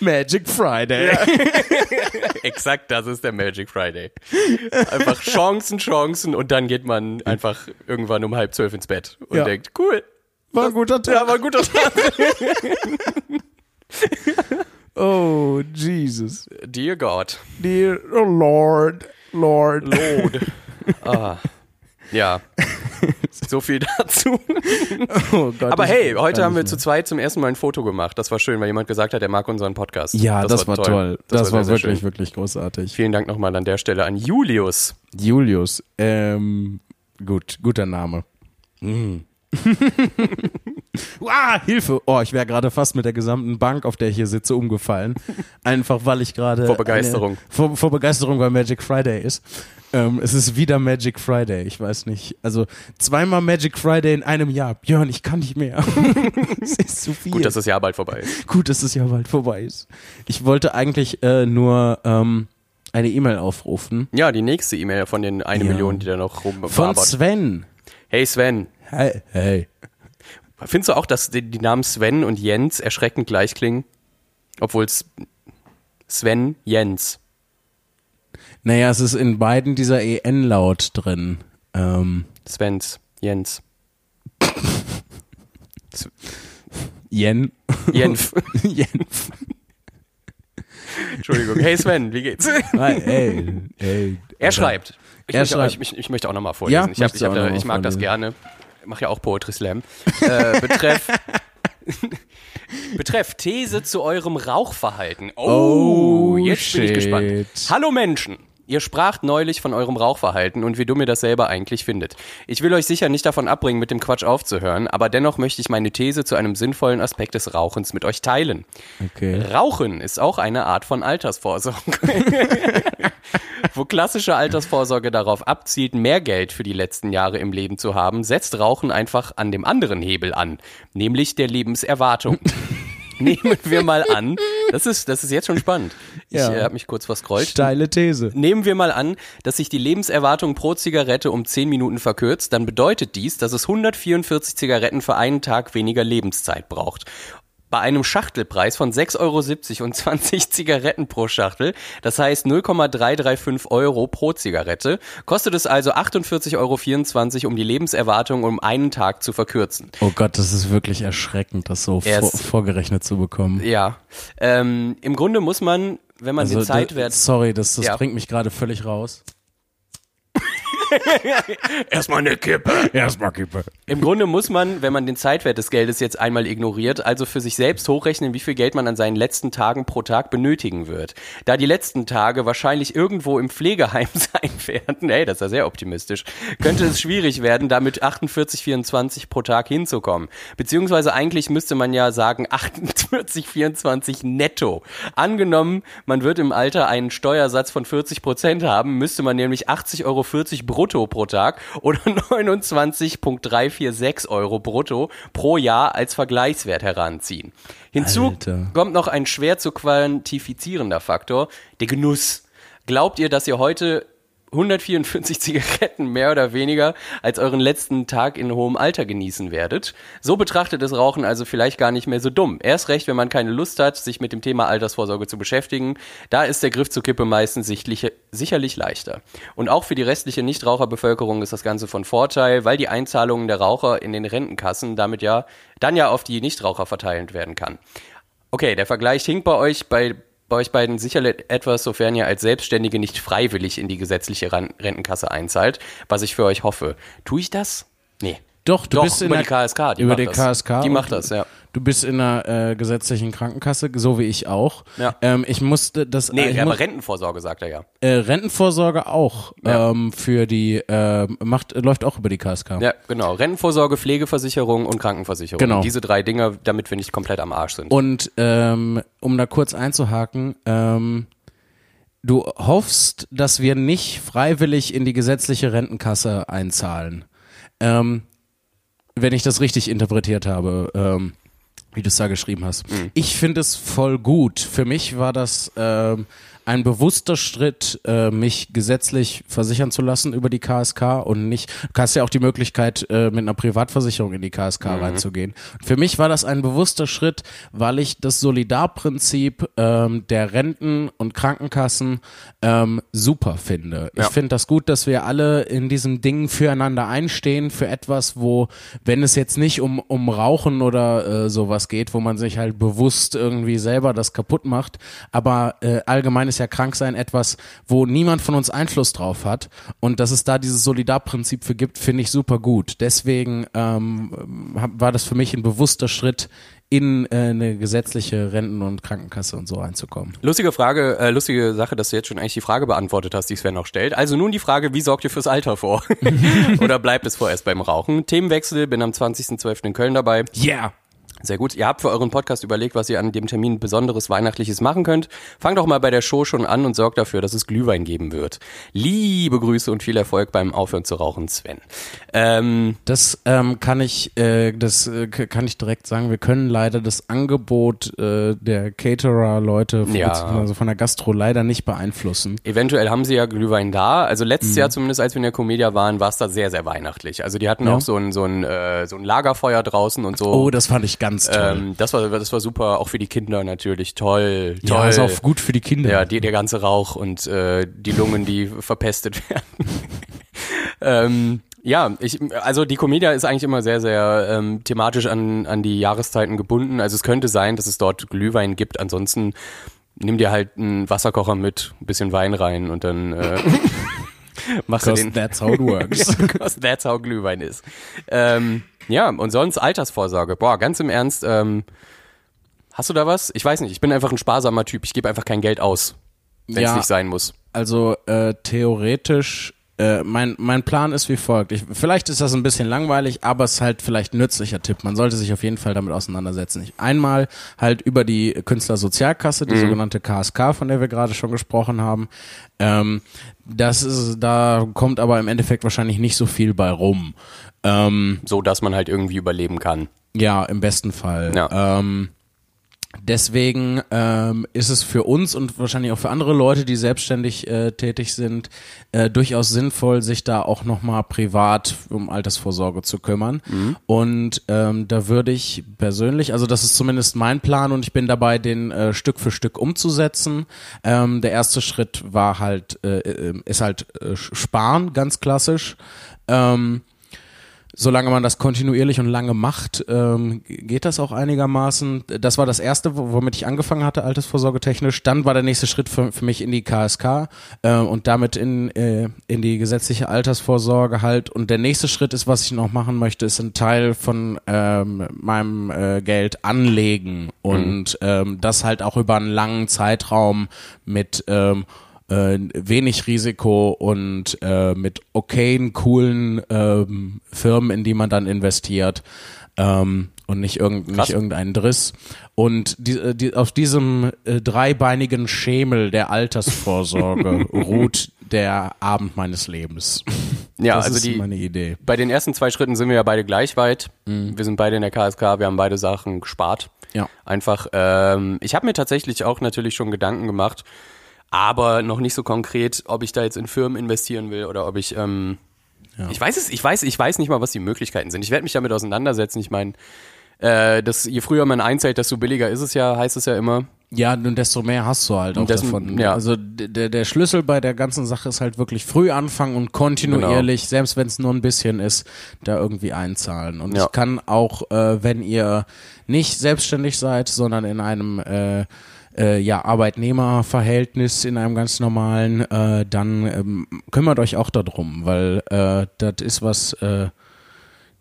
Magic Friday. <laughs> Exakt, das ist der Magic Friday. Einfach Chancen, Chancen und dann geht man einfach irgendwann um halb zwölf ins Bett und Ja. denkt, cool, War ein guter Tag. ja, war ein guter Tag. Oh, Jesus. Dear God. Dear Lord, Lord. Lord. <laughs> ah. Ja. <laughs> So viel dazu. Oh Gott, Aber hey, heute haben wir zu zweit zum ersten Mal ein Foto gemacht. Das war schön, weil jemand gesagt hat, er mag unseren Podcast. Ja, das, war toll. Das, war, sehr, sehr wirklich, schön. wirklich großartig. Vielen Dank nochmal an der Stelle an Julius. Julius, ähm, gut, guter Name. Mm. <laughs> ah, Hilfe! Oh, ich wäre gerade fast mit der gesamten Bank, auf der ich hier sitze, umgefallen. Einfach weil ich gerade. Vor Begeisterung. Eine, vor, vor Begeisterung, weil Magic Friday ist. Ähm, es ist wieder Magic Friday. Ich weiß nicht. Also zweimal Magic Friday in einem Jahr. Björn, ich kann nicht mehr. <laughs> Es ist zu viel. Gut, dass das Jahr bald vorbei ist. Gut, dass es ja bald vorbei ist. Ich wollte eigentlich äh, nur ähm, eine E-Mail aufrufen. Ja, die nächste E-Mail von den eine Ja. Million, die da noch Von rumwabert. Sven. Hey Sven, Hey, hey. findest du auch, dass die, die Namen Sven und Jens erschreckend gleich klingen? Obwohl es Sven, Jens. Naja, es ist in beiden dieser EN-Laut drin. Ähm, Svens, Jens. Jen. Jenf. <laughs> Jenf. Entschuldigung. Hey Sven, wie geht's? Hey, hey, hey. Er schreibt. Ich, Er möchte, schreibt. Ich, ich, ich möchte auch nochmal vorlesen. Ja, ich, hab, ich, hab auch da, noch mal ich mag das gerne. Ich mache ja auch Poetry Slam. Äh, betreff, <laughs> betreff These zu eurem Rauchverhalten. Oh, Oh, jetzt bin ich shit. gespannt. Hallo Menschen. Ihr spracht neulich von eurem Rauchverhalten und wie dumm ihr das selber eigentlich findet. Ich will euch sicher nicht davon abbringen, mit dem Quatsch aufzuhören, aber dennoch möchte ich meine These zu einem sinnvollen Aspekt des Rauchens mit euch teilen. Okay. Rauchen ist auch eine Art von Altersvorsorge. <laughs> Wo klassische Altersvorsorge darauf abzielt, mehr Geld für die letzten Jahre im Leben zu haben, setzt Rauchen einfach an dem anderen Hebel an, nämlich der Lebenserwartung. <laughs> <laughs> Nehmen wir mal an, das ist, das ist jetzt schon spannend. Ich Ja. äh, habe mich kurz verscrollt. Steile These. Nehmen wir mal an, dass sich die Lebenserwartung pro Zigarette um 10 Minuten verkürzt, dann bedeutet dies, dass es 144 Zigaretten für einen Tag weniger Lebenszeit braucht. Bei einem Schachtelpreis von 6,70 Euro und 20 <laughs> Zigaretten pro Schachtel, das heißt 0,335 Euro pro Zigarette, kostet es also 48,24 Euro, um die Lebenserwartung um einen Tag zu verkürzen. Oh Gott, das ist wirklich erschreckend, das so vor, vorgerechnet zu bekommen. Ja, ähm, im Grunde muss man, wenn man den Also, Zeitwert... das, sorry, das, das Ja. bringt mich gerade völlig raus. <laughs> Erstmal eine Kippe. Erstmal Kippe. Im Grunde muss man, wenn man den Zeitwert des Geldes jetzt einmal ignoriert, also für sich selbst hochrechnen, wie viel Geld man an seinen letzten Tagen pro Tag benötigen wird. Da die letzten Tage wahrscheinlich irgendwo im Pflegeheim <laughs> sein werden, hey, das ist ja sehr optimistisch, könnte es schwierig werden, damit 48,24 pro Tag hinzukommen. Beziehungsweise eigentlich müsste man ja sagen <laughs> 48,24 netto. Angenommen, man wird im Alter einen Steuersatz von 40 Prozent haben, müsste man nämlich 80,40 Euro brutto pro Tag oder <laughs> 29,346 Euro brutto pro Jahr als Vergleichswert heranziehen. Hinzu Alter. kommt noch ein schwer zu quantifizierender Faktor, der Genuss. Glaubt ihr, dass ihr heute 144 <laughs> Zigaretten mehr oder weniger als euren letzten Tag in hohem Alter genießen werdet? So betrachtet ist Rauchen also vielleicht gar nicht mehr so dumm. Erst recht, wenn man keine Lust hat, sich mit dem Thema Altersvorsorge zu beschäftigen. Da ist der Griff zur Kippe meistens sichtlich, sicherlich leichter. Und auch für die restliche Nichtraucherbevölkerung ist das Ganze von Vorteil, weil die Einzahlungen der Raucher in den Rentenkassen damit ja dann ja auf die Nichtraucher verteilt werden kann. Okay, der Vergleich hinkt bei euch bei, bei euch beiden sicherlich etwas, sofern ihr als Selbstständige nicht freiwillig in die gesetzliche Rentenkasse einzahlt, was ich für euch hoffe. Tue ich das? Nee. Doch, du Doch, bist in über der die KSK, die über macht die das. KSK. Die macht das, ja. Du bist in einer äh, gesetzlichen Krankenkasse, so wie ich auch. Ja. Ähm, ich musste das. Nee, ich aber muss, Rentenvorsorge sagt er ja. äh, Rentenvorsorge auch Ja. ähm, für die äh, macht läuft auch über die KSK. Ja, genau. Rentenvorsorge, Pflegeversicherung und Krankenversicherung. Genau. Diese drei Dinge, damit wir nicht komplett am Arsch sind. Und ähm, um da kurz einzuhaken, ähm, du hoffst, dass wir nicht freiwillig in die gesetzliche Rentenkasse einzahlen. Ähm, wenn ich das richtig interpretiert habe, ähm, wie du es da geschrieben hast. Ich finde es voll gut. Für mich war das ähm, ein bewusster Schritt, äh, mich gesetzlich versichern zu lassen über die KSK und nicht, du hast ja auch die Möglichkeit, äh, mit einer Privatversicherung in die KSK reinzugehen. Für mich war das ein bewusster Schritt, weil ich das Solidarprinzip ähm, der Renten und Krankenkassen ähm, super finde. Ich Ja. finde das gut, dass wir alle in diesem Ding füreinander einstehen, für etwas, wo, wenn es jetzt nicht um, um Rauchen oder äh, sowas geht, wo man sich halt bewusst irgendwie selber das kaputt macht, aber äh, allgemein ist ja Kranksein etwas, wo niemand von uns Einfluss drauf hat und dass es da dieses Solidarprinzip für gibt, finde ich super gut. Deswegen ähm, war das für mich ein bewusster Schritt, in äh, eine gesetzliche Renten- und Krankenkasse und so einzukommen. Lustige Frage, äh, lustige Sache, dass du jetzt schon eigentlich die Frage beantwortet hast, die Sven noch stellt. Also nun die Frage, wie sorgt ihr fürs Alter vor? <laughs> Oder bleibt es vorerst beim Rauchen? Themenwechsel, bin am 20.12. in Köln dabei. Yeah! Sehr gut. Ihr habt für euren Podcast überlegt, was ihr an dem Termin Besonderes Weihnachtliches machen könnt. Fangt doch mal bei der Show schon an und sorgt dafür, dass es Glühwein geben wird. Liebe Grüße und viel Erfolg beim Aufhören zu rauchen, Sven. Ähm, Das ähm, kann ich, äh, das äh, kann ich direkt sagen. Wir können leider das Angebot äh, der Caterer-Leute, Ja. beziehungsweise von der Gastro, leider nicht beeinflussen. eventuell haben sie ja Glühwein da. Also letztes Jahr zumindest, als wir in der Comedia waren, war es da sehr, sehr weihnachtlich. Also die hatten Ja. auch so ein, so, ein, äh, so ein Lagerfeuer draußen und so. Oh, das fand ich ganz toll. ähm, das war das war super, auch für die Kinder natürlich. Toll, toll. ja, ist auch gut für die Kinder. Ja, die, der ganze Rauch und äh, die Lungen, die verpestet werden. <laughs> ähm, ja, ich, also die Comedia ist eigentlich immer sehr, sehr ähm, thematisch an, an die Jahreszeiten gebunden. Also es könnte sein, dass es dort Glühwein gibt. Ansonsten nimm dir halt einen Wasserkocher mit, ein bisschen Wein rein und dann äh, <laughs> machst du den. that's how it works. <laughs> That's how Glühwein ist. Ähm, ja, und sonst Altersvorsorge. Boah, ganz im Ernst, ähm, hast du da was? Ich weiß nicht, ich bin einfach ein sparsamer Typ. Ich gebe einfach kein Geld aus, wenn es Ja. nicht sein muss. Also äh, theoretisch äh, mein, mein Plan ist wie folgt. Ich, vielleicht ist das ein bisschen langweilig, aber es ist halt vielleicht ein nützlicher Tipp. Man sollte sich auf jeden Fall damit auseinandersetzen. Ich, einmal halt über die Künstlersozialkasse, die sogenannte KSK, von der wir gerade schon gesprochen haben. Ähm, das ist, da kommt aber im Endeffekt wahrscheinlich nicht so viel bei rum. Ähm, So, dass man halt irgendwie überleben kann. ja, im besten Fall. Ja. Ähm, deswegen ähm, ist es für uns und wahrscheinlich auch für andere Leute, die selbstständig äh, tätig sind, äh, durchaus sinnvoll, sich da auch nochmal privat um Altersvorsorge zu kümmern. Und ähm, da würde ich persönlich, also das ist zumindest mein Plan und ich bin dabei, den äh, Stück für Stück umzusetzen. Ähm, der erste Schritt war halt, äh, äh, ist halt äh, sparen, ganz klassisch. Ähm, solange man das kontinuierlich und lange macht, ähm, geht das auch einigermaßen. Das war das erste, wo- womit ich angefangen hatte, altersvorsorgetechnisch. Dann war der nächste Schritt für, für mich in die KSK äh, und damit in, äh, in die gesetzliche Altersvorsorge halt. Und der nächste Schritt ist, was ich noch machen möchte, ist ein Teil von ähm, meinem äh, Geld anlegen und ähm, das halt auch über einen langen Zeitraum mit ähm, äh, wenig Risiko und äh, mit okayen, coolen ähm, Firmen, in die man dann investiert ähm, und nicht, irgend, Krass. nicht irgendeinen Driss. Und die, äh, die, auf diesem äh, dreibeinigen Schemel der Altersvorsorge <laughs> ruht der Abend meines Lebens. Ja, das also ist die, meine Idee. bei den ersten zwei Schritten sind wir ja beide gleich weit. Mhm. Wir sind beide in der KSK, wir haben beide Sachen gespart. Ja. Einfach, ähm, ich habe mir tatsächlich auch natürlich schon Gedanken gemacht, aber noch nicht so konkret, ob ich da jetzt in Firmen investieren will oder ob ich, ähm, ich weiß es, ich weiß, ich weiß nicht mal, was die Möglichkeiten sind. Ich werde mich damit auseinandersetzen. Ich meine, äh, das, je früher man einzählt, desto billiger ist es ja, heißt es ja immer. Ja, und desto mehr hast du halt auch dessen- davon. ja. Also der, der Schlüssel bei der ganzen Sache ist halt wirklich früh anfangen und kontinuierlich, selbst wenn es nur ein bisschen ist, da irgendwie einzahlen. Und Ja. ich kann auch, äh, wenn ihr nicht selbstständig seid, sondern in einem äh, äh, ja, Arbeitnehmerverhältnis in einem ganz normalen, äh, dann ähm, kümmert euch auch darum, weil äh, das ist was, äh,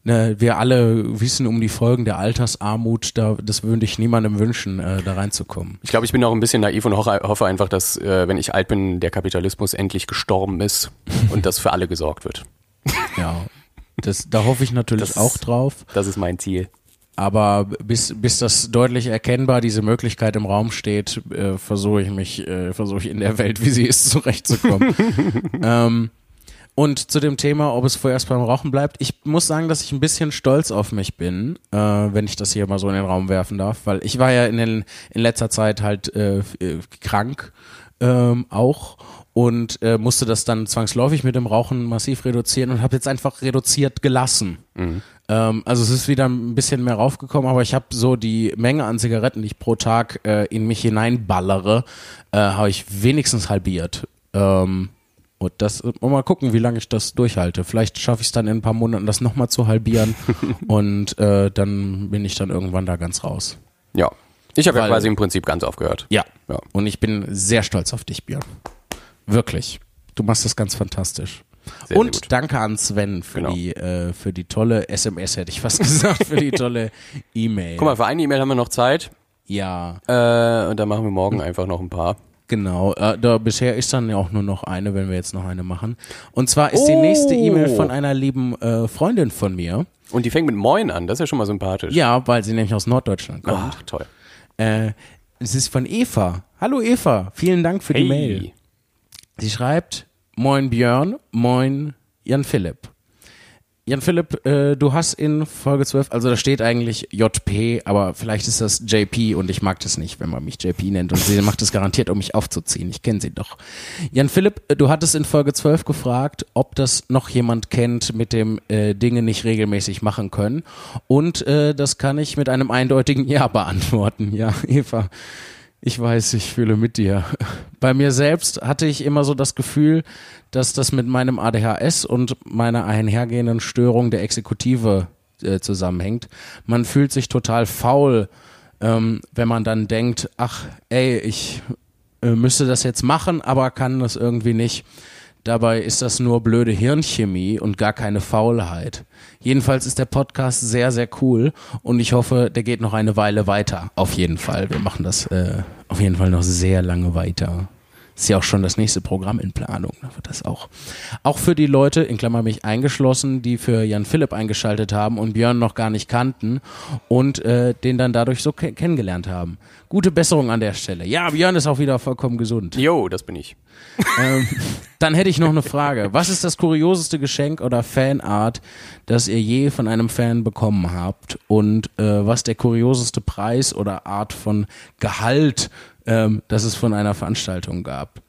ne, wir alle wissen um die Folgen der Altersarmut, da, das würde ich niemandem wünschen, äh, da reinzukommen. Ich glaube, ich bin auch ein bisschen naiv und hoffe, einfach, dass, äh, wenn ich alt bin, der Kapitalismus endlich gestorben ist <laughs> und dass für alle gesorgt wird. Ja, das, da hoffe ich natürlich Das- auch drauf. Das ist mein Ziel. Aber bis, bis das deutlich erkennbar diese Möglichkeit im Raum steht, äh, versuche ich mich, äh, versuche ich in der Welt, wie sie ist, zurechtzukommen. <laughs> ähm, und zu dem Thema, ob es vorerst beim Rauchen bleibt, ich muss sagen, dass ich ein bisschen stolz auf mich bin, äh, wenn ich das hier mal so in den Raum werfen darf, weil ich war ja in, den, in letzter Zeit halt äh, äh, krank ähm, auch und äh, musste das dann zwangsläufig mit dem Rauchen massiv reduzieren und habe jetzt einfach reduziert gelassen. Ähm, also es ist wieder ein bisschen mehr raufgekommen, aber ich habe so die Menge an Zigaretten, die ich pro Tag äh, in mich hineinballere, äh, habe ich wenigstens halbiert. Ähm, und das, und mal gucken, wie lange ich das durchhalte. Vielleicht schaffe ich es dann in ein paar Monaten, das nochmal zu halbieren <laughs> und äh, dann bin ich dann irgendwann da ganz raus. Ja. Ich habe ja quasi im Prinzip ganz aufgehört. Ja. Ja. Und ich bin sehr stolz auf dich, Björn. Wirklich. Du machst das ganz fantastisch. Sehr, und sehr danke an Sven für Genau. die äh, für die tolle SMS hätte ich <laughs> fast gesagt für die tolle E-Mail. Guck mal, für eine E-Mail haben wir noch Zeit. Ja, Äh, und dann machen wir morgen einfach noch ein paar. genau. Äh, da, bisher ist dann ja auch nur noch eine, wenn wir jetzt noch eine machen. Und zwar ist die Oh. nächste E-Mail von einer lieben äh, Freundin von mir. Und die fängt mit Moin an, das ist ja schon mal sympathisch. Ja, weil sie nämlich aus Norddeutschland kommt. Ach, toll. Äh, es ist von Eva. Hallo Eva, vielen Dank für die Mail. Sie schreibt, moin Björn, moin Jan Philipp. Jan Philipp, äh, du hast in Folge 12, also da steht eigentlich JP, aber vielleicht ist das JP und ich mag das nicht, wenn man mich JP nennt und sie macht es garantiert, um mich aufzuziehen. Ich kenne sie doch. Jan Philipp, äh, du hattest in Folge 12 gefragt, ob das noch jemand kennt, mit dem äh, Dinge nicht regelmäßig machen können. Und äh, das kann ich mit einem eindeutigen Ja beantworten. Ja, Eva. Ich weiß, ich fühle mit dir. Bei mir selbst hatte ich immer so das Gefühl, dass das mit meinem ADHS und meiner einhergehenden Störung der Exekutive äh, zusammenhängt. Man fühlt sich total faul, ähm, wenn man dann denkt, ach, ey, ich äh, müsste das jetzt machen, aber kann das irgendwie nicht. Dabei ist das nur blöde Hirnchemie und gar keine Faulheit. Jedenfalls ist der Podcast sehr, sehr cool und ich hoffe, der geht noch eine Weile weiter. Auf jeden Fall. Wir machen das äh, auf jeden Fall noch sehr lange weiter. Ist ja auch schon das nächste Programm in Planung. Da wird das auch. Auch für die Leute, in Klammer mich eingeschlossen, die für Jan Philipp eingeschaltet haben und Björn noch gar nicht kannten und äh, den dann dadurch so ke kennengelernt haben. Gute Besserung an der Stelle. Ja, Björn ist auch wieder vollkommen gesund. Jo, das bin ich. Ähm, dann hätte ich noch eine Frage. Was ist das kurioseste Geschenk oder Fanart, das ihr je von einem Fan bekommen habt? Und äh, was der kurioseste Preis oder Art von Gehalt ähm, das es von einer Veranstaltung gab.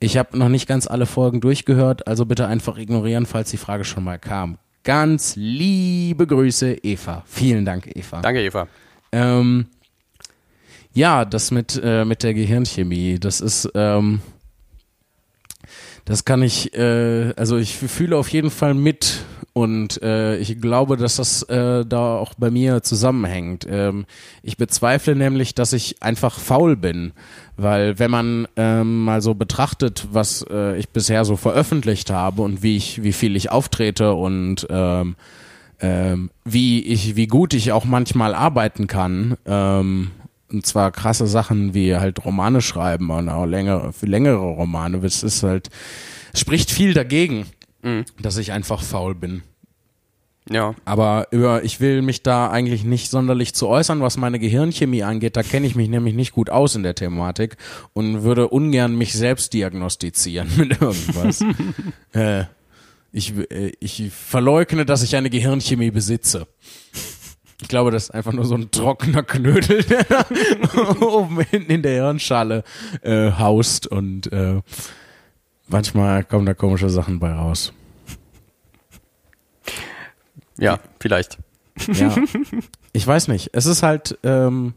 Ich habe noch nicht ganz alle Folgen durchgehört, also bitte einfach ignorieren, falls die Frage schon mal kam. Ganz liebe Grüße, Eva. Vielen Dank, Eva. Danke, Eva. Ähm, ja, das mit, äh, mit der Gehirnchemie, das ist, ähm, das kann ich, äh, also ich fühle auf jeden Fall mit und äh, ich glaube, dass das äh, da auch bei mir zusammenhängt. Ähm, ich bezweifle nämlich, dass ich einfach faul bin, weil wenn man ähm, mal so betrachtet, was äh, ich bisher so veröffentlicht habe und wie ich, wie viel ich auftrete und ähm, ähm, wie ich, wie gut ich auch manchmal arbeiten kann. Ähm, und zwar krasse Sachen wie halt Romane schreiben und auch längere, längere Romane. Es ist halt, spricht viel dagegen mhm. dass ich einfach faul bin. Ja. Aber über, ich will mich da eigentlich nicht sonderlich zu äußern, was meine Gehirnchemie angeht. Da kenne ich mich nämlich nicht gut aus in der Thematik und würde ungern mich selbst diagnostizieren <laughs> mit irgendwas. <laughs> äh, ich, äh, ich verleugne, dass ich eine Gehirnchemie besitze. Ich glaube, das ist einfach nur so ein trockener Knödel, der da <laughs> oben hinten in der Hirnschale äh, haust und äh, manchmal kommen da komische Sachen bei raus. Ja, vielleicht. Ja. Ich weiß nicht. Es ist halt, ähm,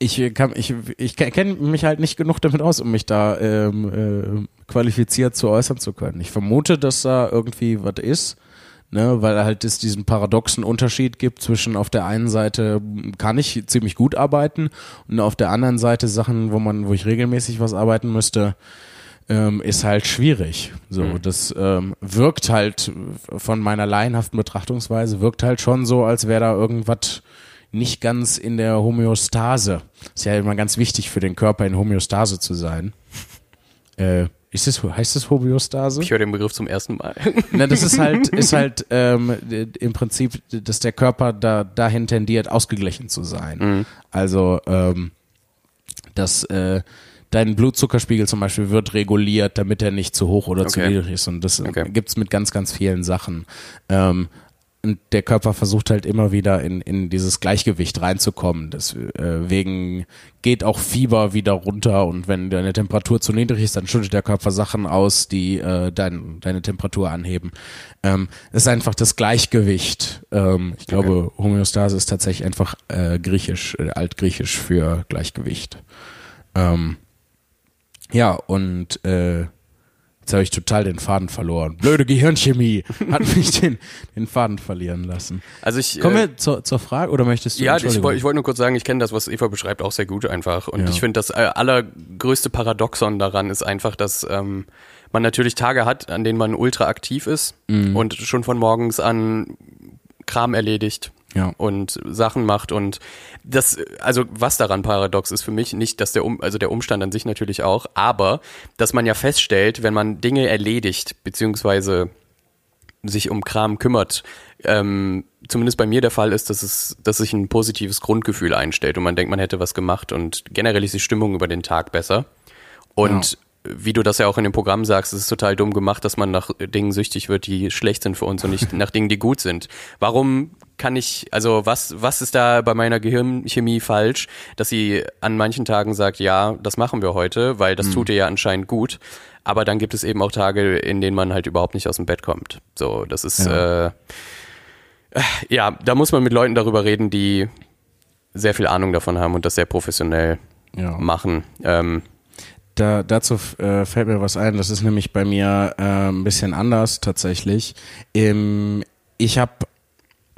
ich kann, ich, ich kenne mich halt nicht genug damit aus, um mich da ähm, äh, qualifiziert zu äußern zu können. Ich vermute, dass da irgendwie was ist ne, weil halt es diesen paradoxen Unterschied gibt zwischen auf der einen Seite kann ich ziemlich gut arbeiten und auf der anderen Seite Sachen, wo man, wo ich regelmäßig was arbeiten müsste, ähm, ist halt schwierig. So, mhm. das ähm, wirkt halt von meiner laienhaften Betrachtungsweise wirkt halt schon so, als wäre da irgendwas nicht ganz in der Homöostase. Ist ja immer ganz wichtig für den Körper in Homöostase zu sein. <laughs> Äh, ist das, heißt das Homöostase? Ich höre den Begriff zum ersten Mal. <laughs> Na, das ist halt, ist halt ähm, im Prinzip, dass der Körper da, dahin tendiert, ausgeglichen zu sein. Mhm. Also, ähm, dass äh, dein Blutzuckerspiegel zum Beispiel wird reguliert, damit er nicht zu hoch oder okay. zu niedrig ist. Und das okay. gibt's mit ganz, ganz vielen Sachen. Ähm, und der Körper versucht halt immer wieder in, in dieses Gleichgewicht reinzukommen. Deswegen äh, geht auch Fieber wieder runter und wenn deine Temperatur zu niedrig ist, dann schüttet der Körper Sachen aus, die äh, dein, deine Temperatur anheben. Ähm, es ist einfach das Gleichgewicht. Ähm, ich glaube, okay. Homöostase ist tatsächlich einfach äh, griechisch, äh, altgriechisch für Gleichgewicht. Ähm, ja, und äh, Jetzt habe ich total den Faden verloren. Blöde Gehirnchemie hat mich den, den Faden verlieren lassen. Also ich, Kommen wir äh, zur, zur Frage oder möchtest du? Ja, ich wollte ich wollt nur kurz sagen, ich kenne das, was Eva beschreibt, auch sehr gut einfach. Und ja. ich finde, das äh, allergrößte Paradoxon daran ist einfach, dass ähm, man natürlich Tage hat, an denen man ultra aktiv ist mhm. und schon von morgens an Kram erledigt, ja. und Sachen macht und das, also was daran paradox ist für mich, nicht, dass der um, also der Umstand an sich natürlich auch, aber dass man ja feststellt, wenn man Dinge erledigt, beziehungsweise sich um Kram kümmert, ähm, zumindest bei mir der Fall ist, dass es, dass sich ein positives Grundgefühl einstellt und man denkt, man hätte was gemacht und generell ist die Stimmung über den Tag besser. Und ja wie du das ja auch in dem Programm sagst, es ist total dumm gemacht, dass man nach Dingen süchtig wird, die schlecht sind für uns und nicht <laughs> nach Dingen, die gut sind. Warum kann ich, also was, was ist da bei meiner Gehirnchemie falsch, dass sie an manchen Tagen sagt, ja, das machen wir heute, weil das mhm. tut ihr ja anscheinend gut. Aber dann gibt es eben auch Tage, in denen man halt überhaupt nicht aus dem Bett kommt. So, das ist, ja, äh, ja da muss man mit Leuten darüber reden, die sehr viel Ahnung davon haben und das sehr professionell ja. machen. Ähm, da, dazu äh, fällt mir was ein. Das ist nämlich bei mir äh, ein bisschen anders tatsächlich. Ähm, ich habe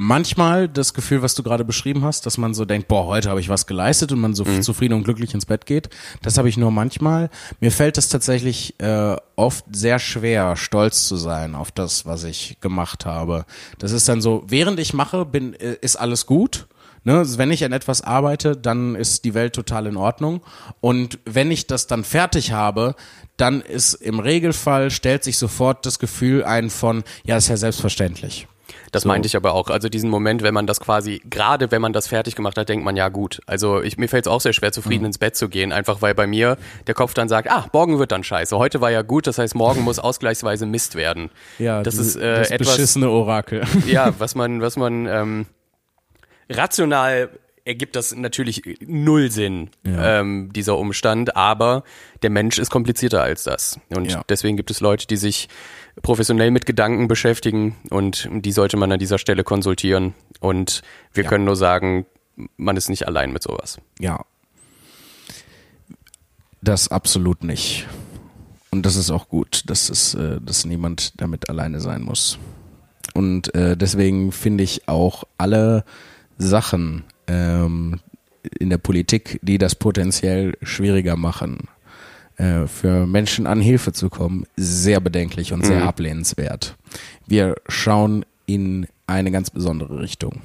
manchmal das Gefühl, was du gerade beschrieben hast, dass man so denkt, boah, heute habe ich was geleistet und man so mhm. zufrieden und glücklich ins Bett geht. Das habe ich nur manchmal. Mir fällt es tatsächlich äh, oft sehr schwer, stolz zu sein auf das, was ich gemacht habe. Das ist dann so, während ich mache, bin, äh, ist alles gut Ne? Wenn ich an etwas arbeite, dann ist die Welt total in Ordnung. Und wenn ich das dann fertig habe, dann ist im Regelfall, stellt sich sofort das Gefühl ein von, ja, ist ja selbstverständlich. Das So. meinte ich aber auch. Also diesen Moment, wenn man das quasi, gerade wenn man das fertig gemacht hat, denkt man, ja gut. Also ich, mir fällt es auch sehr schwer, Mhm. zufrieden ins Bett zu gehen, einfach weil bei mir der Kopf dann sagt, ah, morgen wird dann scheiße. Heute war ja gut, das heißt, morgen muss ausgleichsweise Mist werden. Ja, das die- ist äh, das etwas, beschissene Orakel. ja, <laughs> was man, was man ähm, rational ergibt das natürlich null Sinn, Ja. ähm, dieser Umstand, aber der Mensch ist komplizierter als das. Und Ja. deswegen gibt es Leute, die sich professionell mit Gedanken beschäftigen und die sollte man an dieser Stelle konsultieren. Und wir Ja. können nur sagen, man ist nicht allein mit sowas. Ja. Das absolut nicht. Und das ist auch gut, dass, es, äh, dass niemand damit alleine sein muss. Und äh, deswegen finde ich auch alle Sachen ähm, in der Politik, die das potenziell schwieriger machen, äh, für Menschen an Hilfe zu kommen, sehr bedenklich und sehr Mhm. ablehnenswert. Wir schauen in eine ganz besondere Richtung,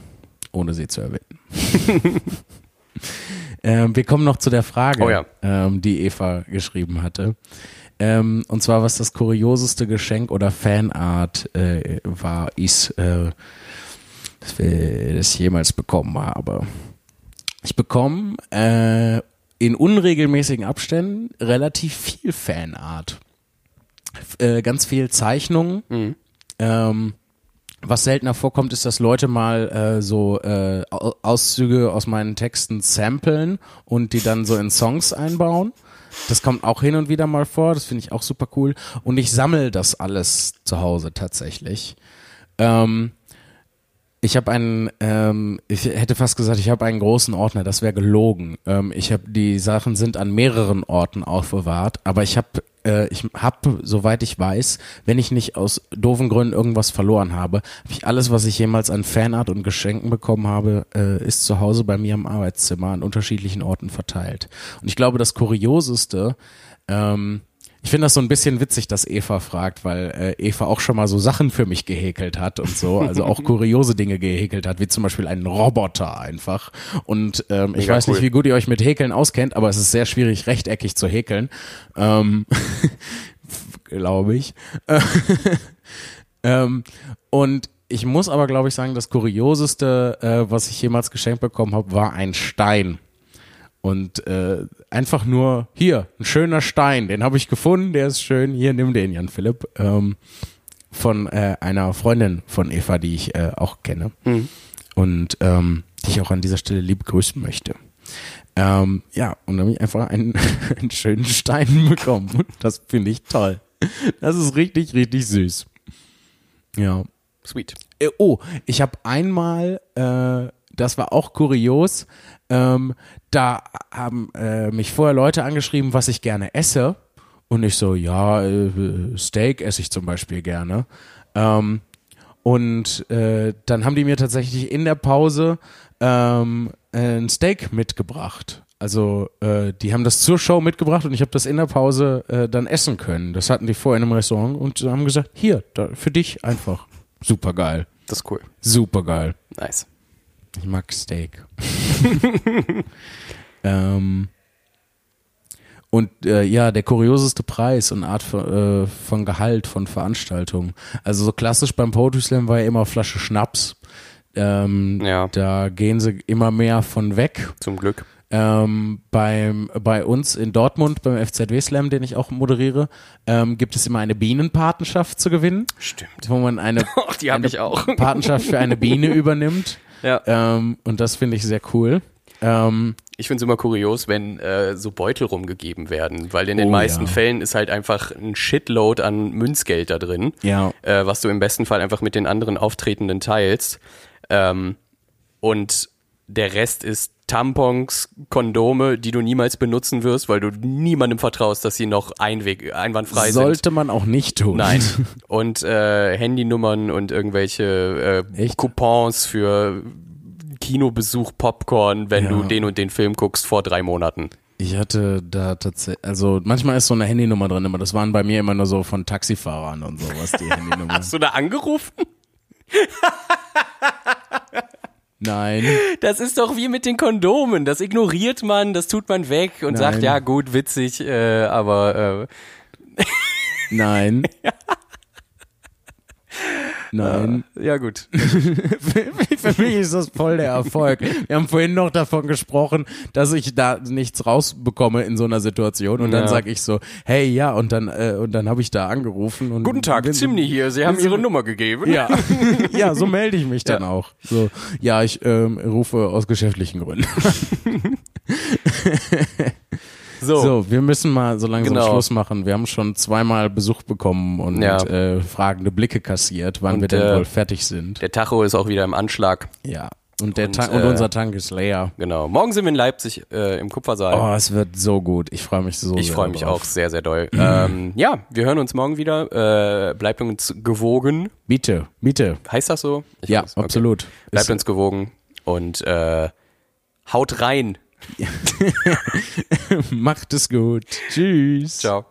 ohne sie zu erwähnen. <laughs> ähm, wir kommen noch zu der Frage, Oh ja. ähm, die Eva geschrieben hatte. Ähm, und zwar, was das kurioseste Geschenk oder Fanart äh, war, ist, äh, das, wir- das jemals bekommen habe. Ich bekomme äh, in unregelmäßigen Abständen relativ viel Fanart. Äh, ganz viel Zeichnungen. Mhm. Ähm, was seltener vorkommt, ist, dass Leute mal äh, so äh, Au- Auszüge aus meinen Texten samplen und die dann so in Songs einbauen. Das kommt auch hin und wieder mal vor, das finde ich auch super cool. Und ich sammle das alles zu Hause tatsächlich. Ähm, ich habe einen, ähm, ich hätte fast gesagt, ich habe einen großen Ordner, das wäre gelogen. Ähm, ich habe, die Sachen sind an mehreren Orten aufbewahrt, aber ich habe, äh, ich habe, soweit ich weiß, wenn ich nicht aus doofen Gründen irgendwas verloren habe, habe ich alles, was ich jemals an Fanart und Geschenken bekommen habe, äh, ist zu Hause bei mir im Arbeitszimmer an unterschiedlichen Orten verteilt. Und ich glaube, das Kurioseste, ähm, ich finde das so ein bisschen witzig, dass Eva fragt, weil äh, Eva auch schon mal so Sachen für mich gehäkelt hat und so, also auch <laughs> kuriose Dinge gehäkelt hat, wie zum Beispiel einen Roboter einfach. Und ähm, ich weiß nicht, cool. wie gut ihr euch mit Häkeln auskennt, aber es ist sehr schwierig, rechteckig zu häkeln. Ähm, <laughs> glaube ich. <laughs> ähm, und ich muss aber, glaube ich, sagen, das Kurioseste, äh, was ich jemals geschenkt bekommen habe, war ein Stein. Und äh, einfach nur, hier, ein schöner Stein, den habe ich gefunden, der ist schön, hier, nimm den, Jan Philipp. Ähm, von äh, einer Freundin von Eva, die ich äh, auch kenne. Und ähm, die ich auch an dieser Stelle lieb grüßen möchte. Ähm, ja, und dann habe ich einfach einen, <laughs> einen schönen Stein <laughs> bekommen. Und Das finde ich toll. Das ist richtig, richtig süß. Ja. Sweet. Äh, oh, ich habe einmal, äh, das war auch kurios, ähm, da haben äh, mich vorher Leute angeschrieben, was ich gerne esse. Und ich so, ja, äh, Steak esse ich zum Beispiel gerne. Ähm, und äh, dann haben die mir tatsächlich in der Pause ähm, ein Steak mitgebracht. Also äh, die haben das zur Show mitgebracht und ich habe das in der Pause äh, dann essen können. Das hatten die vorher in einem Restaurant und haben gesagt, hier, da, für dich einfach. Super geil. Das ist cool. Super geil. Nice. Ich mag Steak. <laughs> ähm, und äh, ja, der kurioseste Preis und Art von, äh, von Gehalt von Veranstaltungen. Also so klassisch beim Poetry Slam war ja immer Flasche Schnaps. Ähm, Ja. Da gehen sie immer mehr von weg. Zum Glück. Ähm, beim, bei uns in Dortmund, beim FZW Slam, den ich auch moderiere, ähm, gibt es immer eine Bienenpatenschaft zu gewinnen, Stimmt. wo man eine, <laughs> Ach, die habe eine ich auch. Patenschaft für eine Biene übernimmt. Ja. Ähm, und das finde ich sehr cool. Ähm, Ich finde es immer kurios, wenn äh, so Beutel rumgegeben werden, weil in den Oh, meisten ja. Fällen ist halt einfach ein Shitload an Münzgeld da drin, ja. äh, was du im besten Fall einfach mit den anderen Auftretenden teilst. Ähm, und der Rest ist Tampons, Kondome, die du niemals benutzen wirst, weil du niemandem vertraust, dass sie noch einweg, einwandfrei sind. Sollte man auch nicht tun. Nein. <laughs> Und äh, Handynummern und irgendwelche äh, Echt? Coupons für Kinobesuch, Popcorn, wenn Ja. du den und den Film guckst vor drei Monaten. Ich hatte da tatsächlich, also manchmal ist so eine Handynummer drin, aber das waren bei mir immer nur so von Taxifahrern und sowas, die <laughs> Handynummer. Hast du da angerufen? <laughs> Nein. Das ist doch wie mit den Kondomen. Das ignoriert man, das tut man weg und Nein. sagt, ja gut, witzig, äh, aber äh, Nein. <laughs> <laughs> Nein. ja gut. <laughs> Für mich ist das voll der Erfolg. Wir haben vorhin noch davon gesprochen, dass ich da nichts rausbekomme in so einer Situation und dann Ja. sag ich so, hey, ja, und dann äh, und dann habe ich da angerufen und Guten Tag, Zimni hier. Sie haben Ihre Nummer gegeben. Ja, <laughs> ja, so melde ich mich dann Ja. auch. So, ja, ich ähm, rufe aus geschäftlichen Gründen. <laughs> So. So, wir müssen mal so langsam Genau. Schluss machen. Wir haben schon zweimal Besuch bekommen und Ja. äh, fragende Blicke kassiert, wann Und, wir denn äh, wohl fertig sind. Der Tacho ist auch wieder im Anschlag. Ja. Und, der und, Tank, und äh, unser Tank ist leer. Genau. Morgen sind wir in Leipzig äh, im Kupfersaal. Oh, es wird so gut. Ich freue mich so ich sehr freue mich drauf. auch sehr, sehr doll. ähm, ja, wir hören uns morgen wieder. Äh, bleibt uns gewogen. Bitte, bitte. Heißt das so? Ich Ja. Okay. absolut. Bleibt Ist- uns gewogen und äh, haut rein. <laughs> Macht es gut. Tschüss. Ciao.